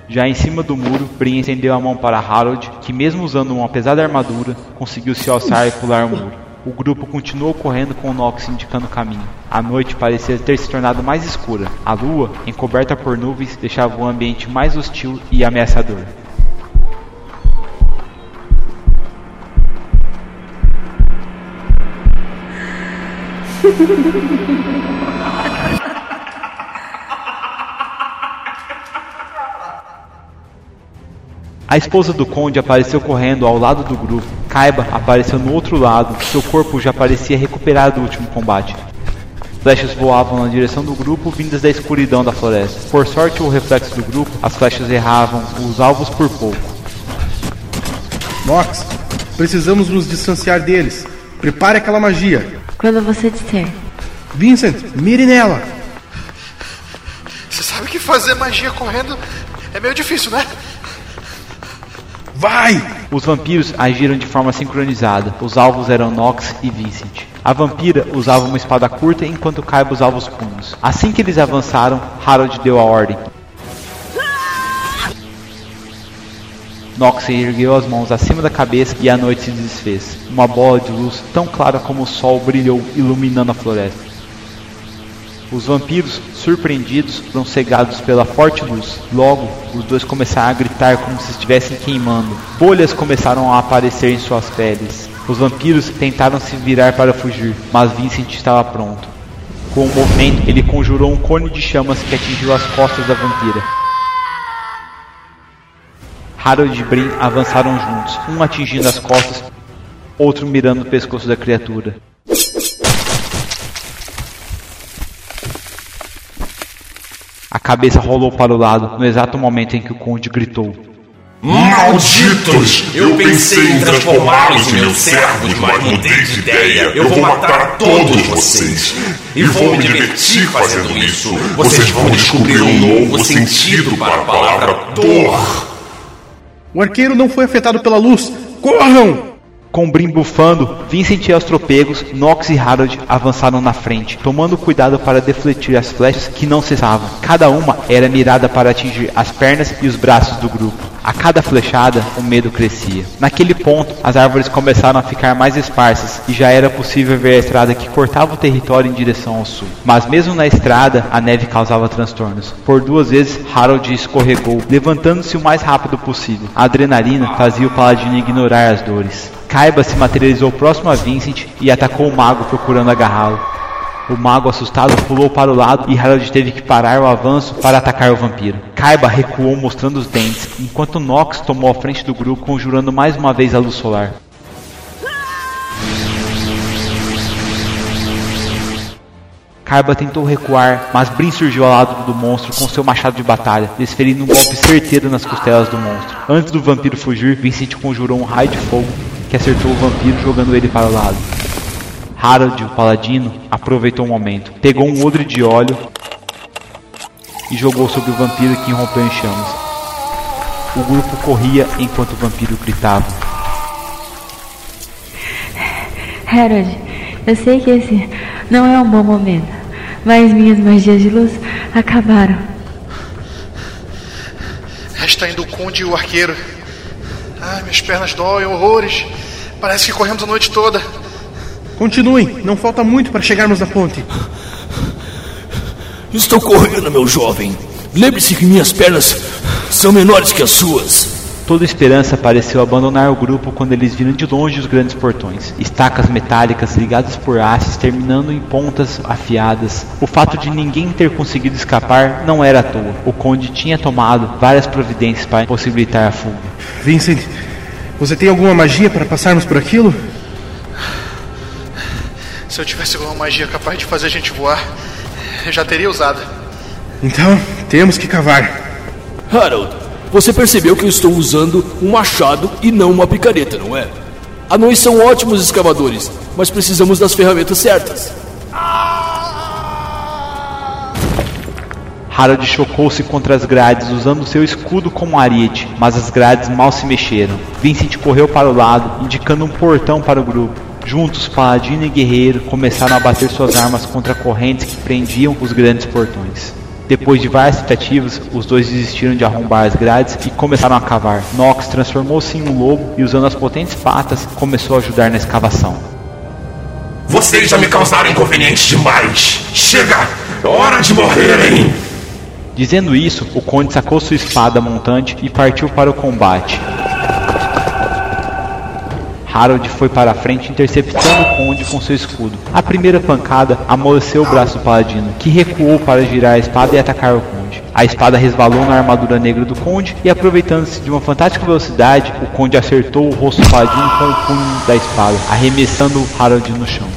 Já em cima do muro, Brin estendeu a mão para Harold, que mesmo usando uma pesada armadura, conseguiu se alçar e pular o muro. O grupo continuou correndo com o Nox indicando o caminho. A noite parecia ter se tornado mais escura. A lua, encoberta por nuvens, deixava o ambiente mais hostil e ameaçador. A esposa do conde apareceu correndo ao lado do grupo. Kaiba apareceu no outro lado, seu corpo já parecia recuperado do último combate. Flechas voavam na direção do grupo, vindas da escuridão da floresta. Por sorte ou reflexo do grupo, as flechas erravam os alvos por pouco. Nox, precisamos nos distanciar deles. Prepare aquela magia. Quando você disser. Vincent, mire nela. Você sabe que fazer magia correndo é meio difícil, né? Vai! Os vampiros agiram de forma sincronizada. Os alvos eram Nox e Vincent. A vampira usava uma espada curta enquanto Kaiba usava os punhos. Assim que eles avançaram, Harold deu a ordem. Nox ergueu as mãos acima da cabeça e a noite se desfez. Uma bola de luz tão clara como o sol brilhou, iluminando a floresta. Os vampiros, surpreendidos, foram cegados pela forte luz. Logo, os dois começaram a gritar como se estivessem queimando. Bolhas começaram a aparecer em suas peles. Os vampiros tentaram se virar para fugir, mas Vincent estava pronto. Com o movimento, ele conjurou um cone de chamas que atingiu as costas da vampira. Harold e Brin avançaram juntos, um atingindo as costas, outro mirando o pescoço da criatura. A cabeça rolou para o lado no exato momento em que o conde gritou. Malditos! Eu pensei em transformá-los em meus servos, mas mudei de ideia. Eu vou matar todos vocês. E vou me divertir fazendo isso. Vocês vão descobrir um novo sentido para a palavra dor. O arqueiro não foi afetado pela luz. Corram! Com Brim bufando, Vincent e aos tropegos, Nox e Harold avançaram na frente, tomando cuidado para defletir as flechas que não cessavam. Cada uma era mirada para atingir as pernas e os braços do grupo. A cada flechada, o medo crescia. Naquele ponto, as árvores começaram a ficar mais esparsas e já era possível ver a estrada que cortava o território em direção ao sul. Mas mesmo na estrada, a neve causava transtornos. Por duas vezes, Harold escorregou, levantando-se o mais rápido possível. A adrenalina fazia o paladino ignorar as dores. Kaiba se materializou próximo a Vincent e atacou o mago procurando agarrá-lo. O mago assustado pulou para o lado e Harold teve que parar o avanço para atacar o vampiro. Kaiba recuou mostrando os dentes, enquanto Nox tomou a frente do grupo conjurando mais uma vez a luz solar. Kaiba tentou recuar, mas Brin surgiu ao lado do monstro com seu machado de batalha, desferindo um golpe certeiro nas costelas do monstro. Antes do vampiro fugir, Vincent conjurou um raio de fogo que acertou o vampiro jogando ele para o lado. Harold, o paladino, aproveitou o momento, pegou um odre de óleo e jogou sobre o vampiro que irrompeu em chamas. O grupo corria enquanto o vampiro gritava. Harold, Eu sei que esse não é um bom momento, mas minhas magias de luz acabaram. Resta ainda o conde e o arqueiro. Ai, minhas pernas doem, horrores. Parece que corremos a noite toda. Continuem, não falta muito para chegarmos na ponte. Estou correndo, meu jovem. Lembre-se que minhas pernas são menores que as suas. Toda esperança pareceu abandonar o grupo quando eles viram de longe os grandes portões, estacas metálicas ligadas por hastes terminando em pontas afiadas. O fato de ninguém ter conseguido escapar não era à toa. O conde tinha tomado várias providências para possibilitar a fuga. Vincent, você tem alguma magia para passarmos por aquilo? Se eu tivesse alguma magia capaz de fazer a gente voar, eu já teria usado. Então, temos que cavar. Harold, você percebeu que eu estou usando um machado e não uma picareta, não é? Anões são ótimos escavadores, mas precisamos das ferramentas certas. Harold chocou-se contra as grades usando seu escudo como ariete, mas as grades mal se mexeram. Vincent correu para o lado, indicando um portão para o grupo. Juntos, Paladino e Guerreiro começaram a bater suas armas contra correntes que prendiam os grandes portões. Depois de várias tentativas, os dois desistiram de arrombar as grades e começaram a cavar. Nox transformou-se em um lobo e, usando as potentes patas, começou a ajudar na escavação. Vocês já me causaram inconvenientes demais. Chega! Hora de morrerem! Dizendo isso, o conde sacou sua espada montante e partiu para o combate. Harold foi para a frente interceptando o conde com seu escudo. A primeira pancada amoleceu o braço do paladino, que recuou para girar a espada e atacar o conde. A espada resvalou na armadura negra do conde e, aproveitando-se de uma fantástica velocidade, o conde acertou o rosto do paladino com o punho da espada, arremessando Harold no chão.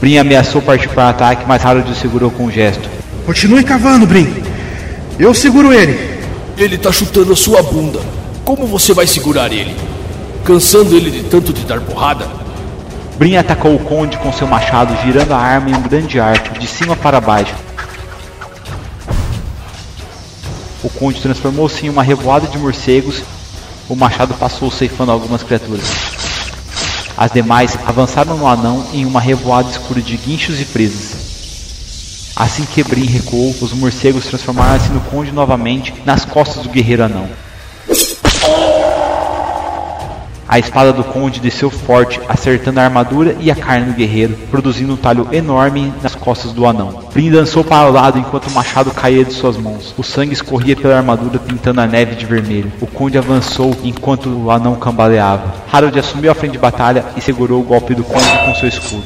Brin ameaçou partir para o ataque, mas Harold o segurou com um gesto. Continue cavando, Brin. Eu seguro ele. Ele tá chutando a sua bunda. Como você vai segurar ele? Cansando ele de tanto de dar porrada? Brin atacou o conde com seu machado, girando a arma em um grande arco, de cima para baixo. O conde transformou-se em uma revoada de morcegos. O machado passou ceifando algumas criaturas. As demais avançaram no anão em uma revoada escura de guinchos e presas. Assim que Brin recuou, os morcegos transformaram-se no conde novamente nas costas do guerreiro anão. A espada do conde desceu forte, acertando a armadura e a carne do guerreiro, produzindo um talho enorme nas costas do anão. Brin dançou para o lado enquanto o machado caía de suas mãos. O sangue escorria pela armadura, pintando a neve de vermelho. O conde avançou enquanto o anão cambaleava. Harold assumiu a frente de batalha e segurou o golpe do conde com seu escudo.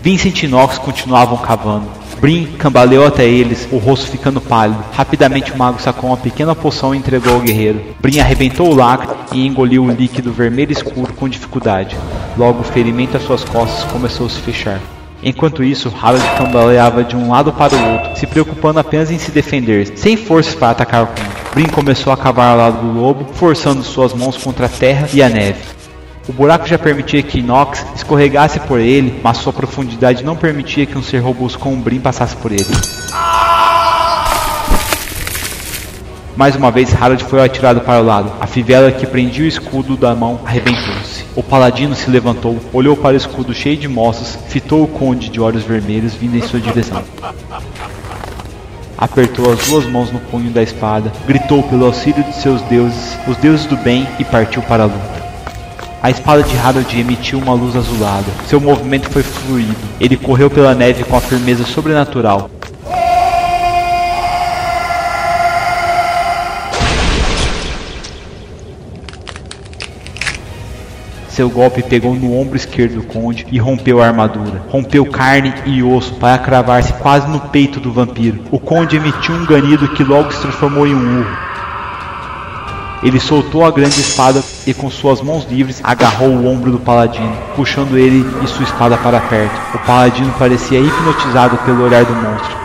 Vincent e Nox continuavam cavando. Brin cambaleou até eles, o rosto ficando pálido. Rapidamente o mago sacou uma pequena poção e entregou ao guerreiro. Brin arrebentou o lacre e engoliu o líquido vermelho escuro com dificuldade. Logo o ferimento às suas costas começou a se fechar. Enquanto isso, Harold cambaleava de um lado para o outro, se preocupando apenas em se defender, sem forças para atacar o. Brin começou a cavar ao lado do lobo, forçando suas mãos contra a terra e a neve. O buraco já permitia que Nox escorregasse por ele, mas sua profundidade não permitia que um ser robusto como um Brim passasse por ele. Mais uma vez, Harold foi atirado para o lado. A fivela que prendia o escudo da mão arrebentou-se. O paladino se levantou, olhou para o escudo cheio de moças, fitou o conde de olhos vermelhos vindo em sua direção. Apertou as duas mãos no punho da espada, gritou pelo auxílio de seus deuses, os deuses do bem, e partiu para a luta. A espada de Harold emitiu uma luz azulada. Seu movimento foi fluido. Ele correu pela neve com a firmeza sobrenatural. Seu golpe pegou no ombro esquerdo do conde e rompeu a armadura. Rompeu carne e osso para cravar-se quase no peito do vampiro. O conde emitiu um ganido que logo se transformou em um urro. Ele soltou a grande espada e com suas mãos livres agarrou o ombro do paladino, puxando ele e sua espada para perto. O paladino parecia hipnotizado pelo olhar do monstro.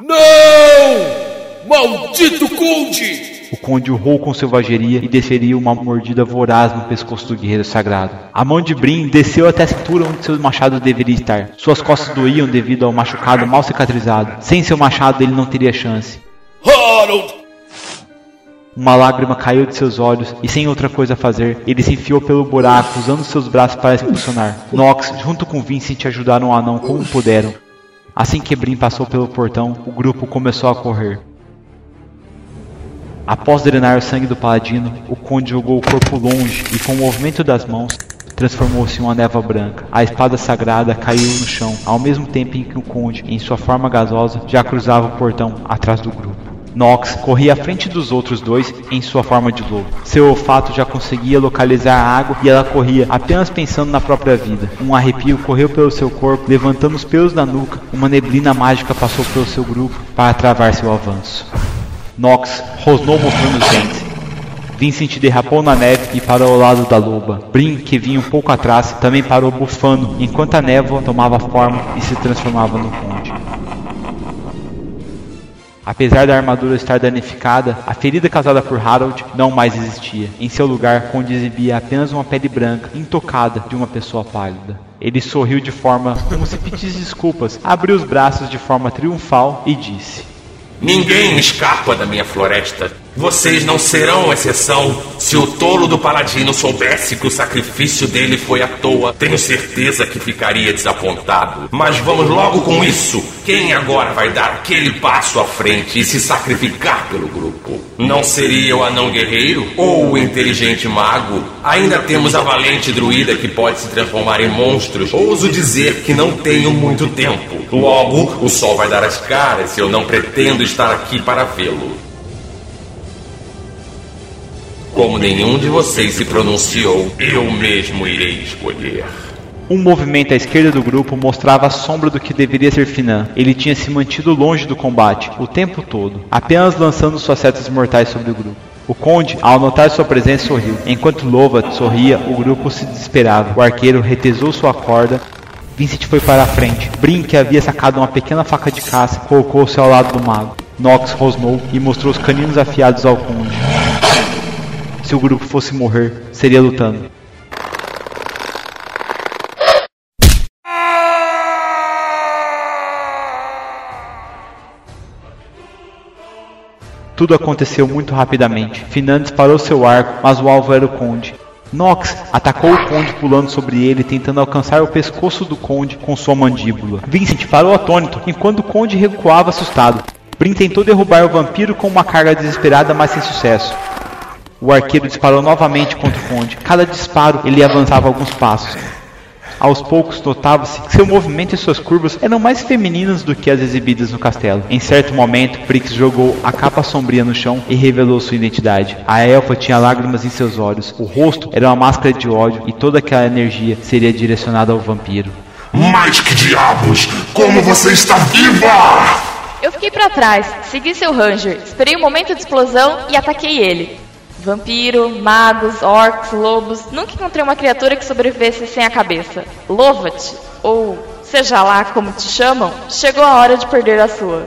Não! Maldito conde! O conde urrou com selvageria e desferiu uma mordida voraz no pescoço do guerreiro sagrado. A mão de Brin desceu até a cintura onde seu machado deveria estar. Suas costas doíam devido ao machucado mal cicatrizado. Sem seu machado ele não teria chance. Harold! Uma lágrima caiu de seus olhos e, sem outra coisa a fazer, ele se enfiou pelo buraco usando seus braços para impulsionar. Nox, junto com Vincent, ajudaram o anão como puderam. Assim que Brin passou pelo portão, o grupo começou a correr. Após drenar o sangue do paladino, o conde jogou o corpo longe e, com o movimento das mãos, transformou-se em uma névoa branca. A espada sagrada caiu no chão, ao mesmo tempo em que o conde, em sua forma gasosa, já cruzava o portão atrás do grupo. Nox corria à frente dos outros dois em sua forma de lobo. Seu olfato já conseguia localizar a água e ela corria apenas pensando na própria vida. Um arrepio correu pelo seu corpo, levantando os pelos da nuca. Uma neblina mágica passou pelo seu grupo para travar seu avanço. Nox rosnou mostrando os dentes. Vincent derrapou na neve e parou ao lado da loba. Brin, que vinha um pouco atrás, também parou bufando, enquanto a névoa tomava forma e se transformava no conde. Apesar da armadura estar danificada, a ferida causada por Harold não mais existia. Em seu lugar, Conde exibia apenas uma pele branca, intocada, de uma pessoa pálida. Ele sorriu de forma como se pedisse desculpas, abriu os braços de forma triunfal e disse: Ninguém escapa da minha floresta. Vocês não serão exceção. Se o tolo do paladino soubesse que o sacrifício dele foi à toa, tenho certeza que ficaria desapontado. Mas vamos logo com isso. Quem agora vai dar aquele passo à frente e se sacrificar pelo grupo? Não seria o anão guerreiro ou o inteligente mago? Ainda temos a valente druida que pode se transformar em monstros. Ouso dizer que não tenho muito tempo. Logo, o sol vai dar as caras e eu não pretendo estar aqui para vê-lo. Como nenhum de vocês se pronunciou, eu mesmo irei escolher. Um movimento à esquerda do grupo mostrava a sombra do que deveria ser Finan. Ele tinha se mantido longe do combate o tempo todo, apenas lançando suas setas mortais sobre o grupo. O conde, ao notar sua presença, sorriu. Enquanto Lovat sorria, o grupo se desesperava. O arqueiro retesou sua corda. Vincent foi para a frente. Brin, que havia sacado uma pequena faca de caça, colocou-se ao lado do mago. Nox rosnou e mostrou os caninos afiados ao conde. Se o grupo fosse morrer, seria lutando. Tudo aconteceu muito rapidamente. Finan disparou seu arco, mas o alvo era o conde. Nox atacou o conde pulando sobre ele, tentando alcançar o pescoço do conde com sua mandíbula. Vincent parou atônito, enquanto o conde recuava assustado. Brin tentou derrubar o vampiro com uma carga desesperada, mas sem sucesso. O arqueiro disparou novamente contra o conde. Cada disparo ele avançava alguns passos. Aos poucos notava-se que seu movimento e suas curvas eram mais femininas do que as exibidas no castelo. Em certo momento, Prix jogou a capa sombria no chão e revelou sua identidade. A elfa tinha lágrimas em seus olhos, o rosto era uma máscara de ódio e toda aquela energia seria direcionada ao vampiro. Mas que diabos! Como você está viva! Eu fiquei para trás, segui seu ranger, esperei o um momento de explosão e ataquei ele. Vampiro, magos, orcs, lobos. Nunca encontrei uma criatura que sobrevivesse sem a cabeça. Louva-te, ou seja lá como te chamam, chegou a hora de perder a sua.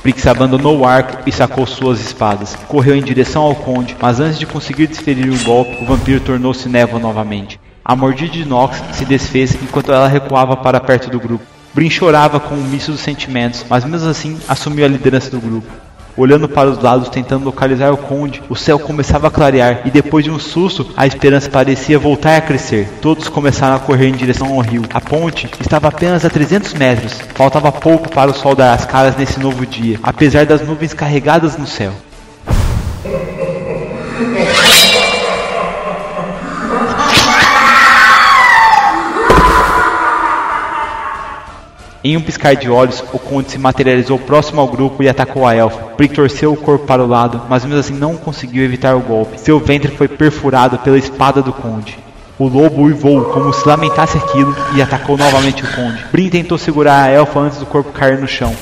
Brix abandonou o arco e sacou suas espadas. Correu em direção ao conde, mas antes de conseguir desferir o golpe, o vampiro tornou-se névoa novamente. A mordida de Nox se desfez enquanto ela recuava para perto do grupo. Brin chorava com o misto dos sentimentos, mas mesmo assim assumiu a liderança do grupo. Olhando para os lados, tentando localizar o conde, o céu começava a clarear e depois de um susto, a esperança parecia voltar a crescer. Todos começaram a correr em direção ao rio. A ponte estava apenas a 300 metros. Faltava pouco para o sol dar as caras nesse novo dia, apesar das nuvens carregadas no céu. Em um piscar de olhos, o conde se materializou próximo ao grupo e atacou a elfa. Brick torceu o corpo para o lado, mas mesmo assim não conseguiu evitar o golpe. Seu ventre foi perfurado pela espada do conde. O lobo uivou como se lamentasse aquilo e atacou novamente o conde. Brin tentou segurar a elfa antes do corpo cair no chão.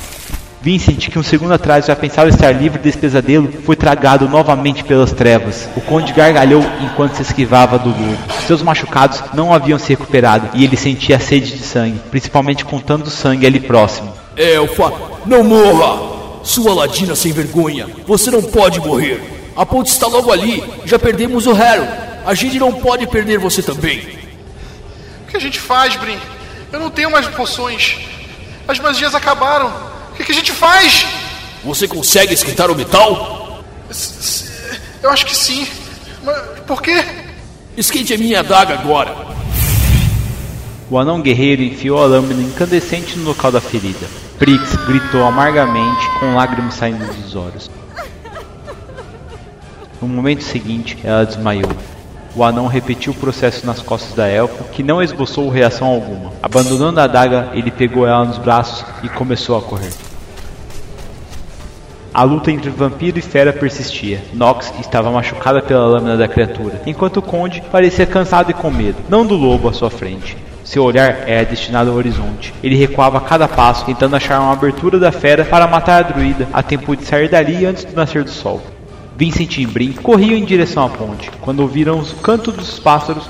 Vincent, que um segundo atrás já pensava estar livre desse pesadelo, foi tragado novamente pelas trevas. O conde gargalhou enquanto se esquivava do lobo. Seus machucados não haviam se recuperado e ele sentia sede de sangue, principalmente com tanto sangue ali próximo. Elfa, não morra! Sua ladina sem vergonha, você não pode morrer. A ponte está logo ali, já perdemos o Harry. A gente não pode perder você também. O que a gente faz, Brin? Eu não tenho mais poções. As magias acabaram. O que, que a gente faz? Você consegue esquentar o metal? Eu acho que sim. Mas por quê? Esquente a minha adaga agora. O anão guerreiro enfiou a lâmina incandescente no local da ferida. Prix gritou amargamente, com lágrimas saindo dos olhos. No momento seguinte, ela desmaiou. O anão repetiu o processo nas costas da elfa, que não esboçou reação alguma. Abandonando a adaga, ele pegou ela nos braços e começou a correr. A luta entre vampiro e fera persistia. Nox estava machucada pela lâmina da criatura, enquanto o conde parecia cansado e com medo, não do lobo à sua frente. Seu olhar era destinado ao horizonte. Ele recuava a cada passo, tentando achar uma abertura da fera para matar a druida a tempo de sair dali antes do nascer do sol. Vincent e Brin corriam em direção à ponte. Quando ouviram os cantos dos pássaros,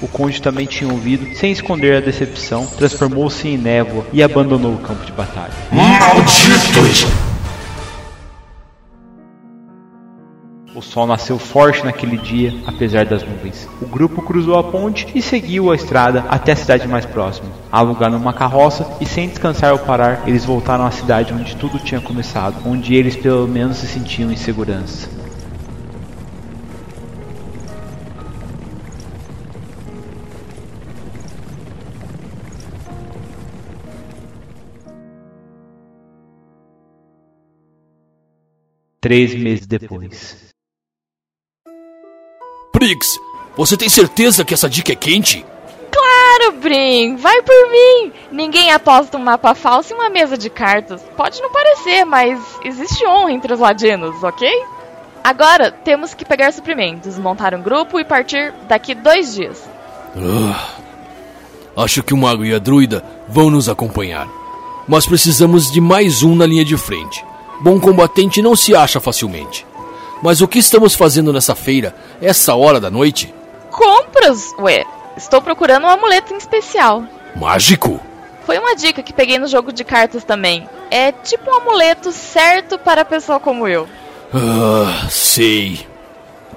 o conde também tinha ouvido, sem esconder a decepção, transformou-se em névoa e abandonou o campo de batalha. Malditos! O sol nasceu forte naquele dia, apesar das nuvens. O grupo cruzou a ponte e seguiu a estrada até a cidade mais próxima. Alugaram uma carroça e, sem descansar ou parar, eles voltaram à cidade onde tudo tinha começado, onde eles pelo menos se sentiam em segurança. Três meses depois. Prix, você tem certeza que essa dica é quente? Claro, Brin, vai por mim. Ninguém aposta um mapa falso em uma mesa de cartas. Pode não parecer, mas existe honra entre os ladinos, ok? Agora temos que pegar suprimentos, montar um grupo e partir daqui dois dias. Ah, acho que o mago e a druida vão nos acompanhar. Mas precisamos de mais um na linha de frente. Bom combatente não se acha facilmente. Mas o que estamos fazendo nessa feira, essa hora da noite? Compras? Ué, estou procurando um amuleto em especial. Mágico? Foi uma dica que peguei no jogo de cartas também. É tipo um amuleto certo para pessoa como eu. Ah, sei.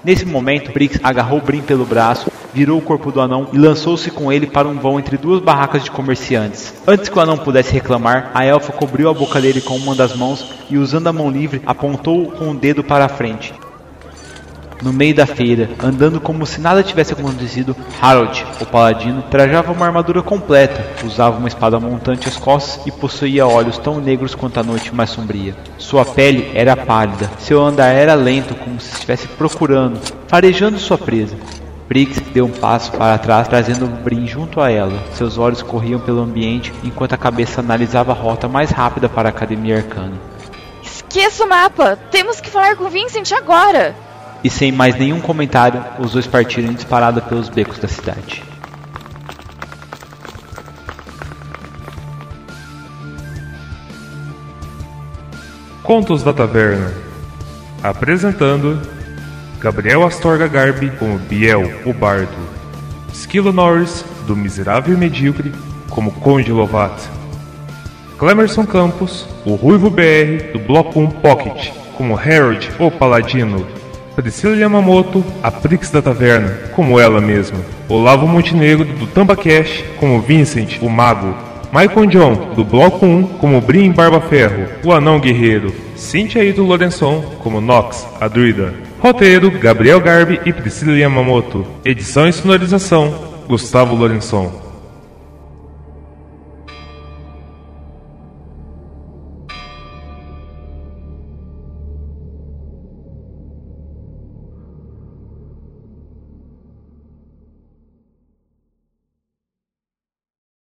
Nesse momento, Brix agarrou Brin pelo braço, virou o corpo do anão e lançou-se com ele para um vão entre duas barracas de comerciantes. Antes que o anão pudesse reclamar, a elfa cobriu a boca dele com uma das mãos e, usando a mão livre, apontou com o dedo para a frente. No meio da feira, andando como se nada tivesse acontecido, Harold, o paladino, trajava uma armadura completa, usava uma espada montante às costas e possuía olhos tão negros quanto a noite mais sombria. Sua pele era pálida, seu andar era lento, como se estivesse procurando, farejando sua presa. Briggs deu um passo para trás, trazendo Brin junto a ela. Seus olhos corriam pelo ambiente, enquanto a cabeça analisava a rota mais rápida para a Academia Arcana. Esqueça o mapa! Temos que falar com Vincent agora! E sem mais nenhum comentário, os dois partiram disparada pelos becos da cidade. Contos da Taverna Apresentando Gabriel Astorga Garbi como Biel, o Bardo Esquilo Norris, do Miserável e Medíocre, como Conde Lovat Clemerson Campos, o Ruivo BR, do Bloco 1 Pocket, como Harold, o Paladino Priscila Yamamoto, a Prix da Taverna, como ela mesma. Olavo Montenegro, do Tambacash, como Vincent, o Mago. Michael John, do Bloco 1, como Brin Barba Ferro, o Anão Guerreiro. Cynthia Ito Lorenson, como Nox, a Druida. Roteiro, Gabriel Garbi e Priscila Yamamoto. Edição e sonorização, Gustavo Lorenson.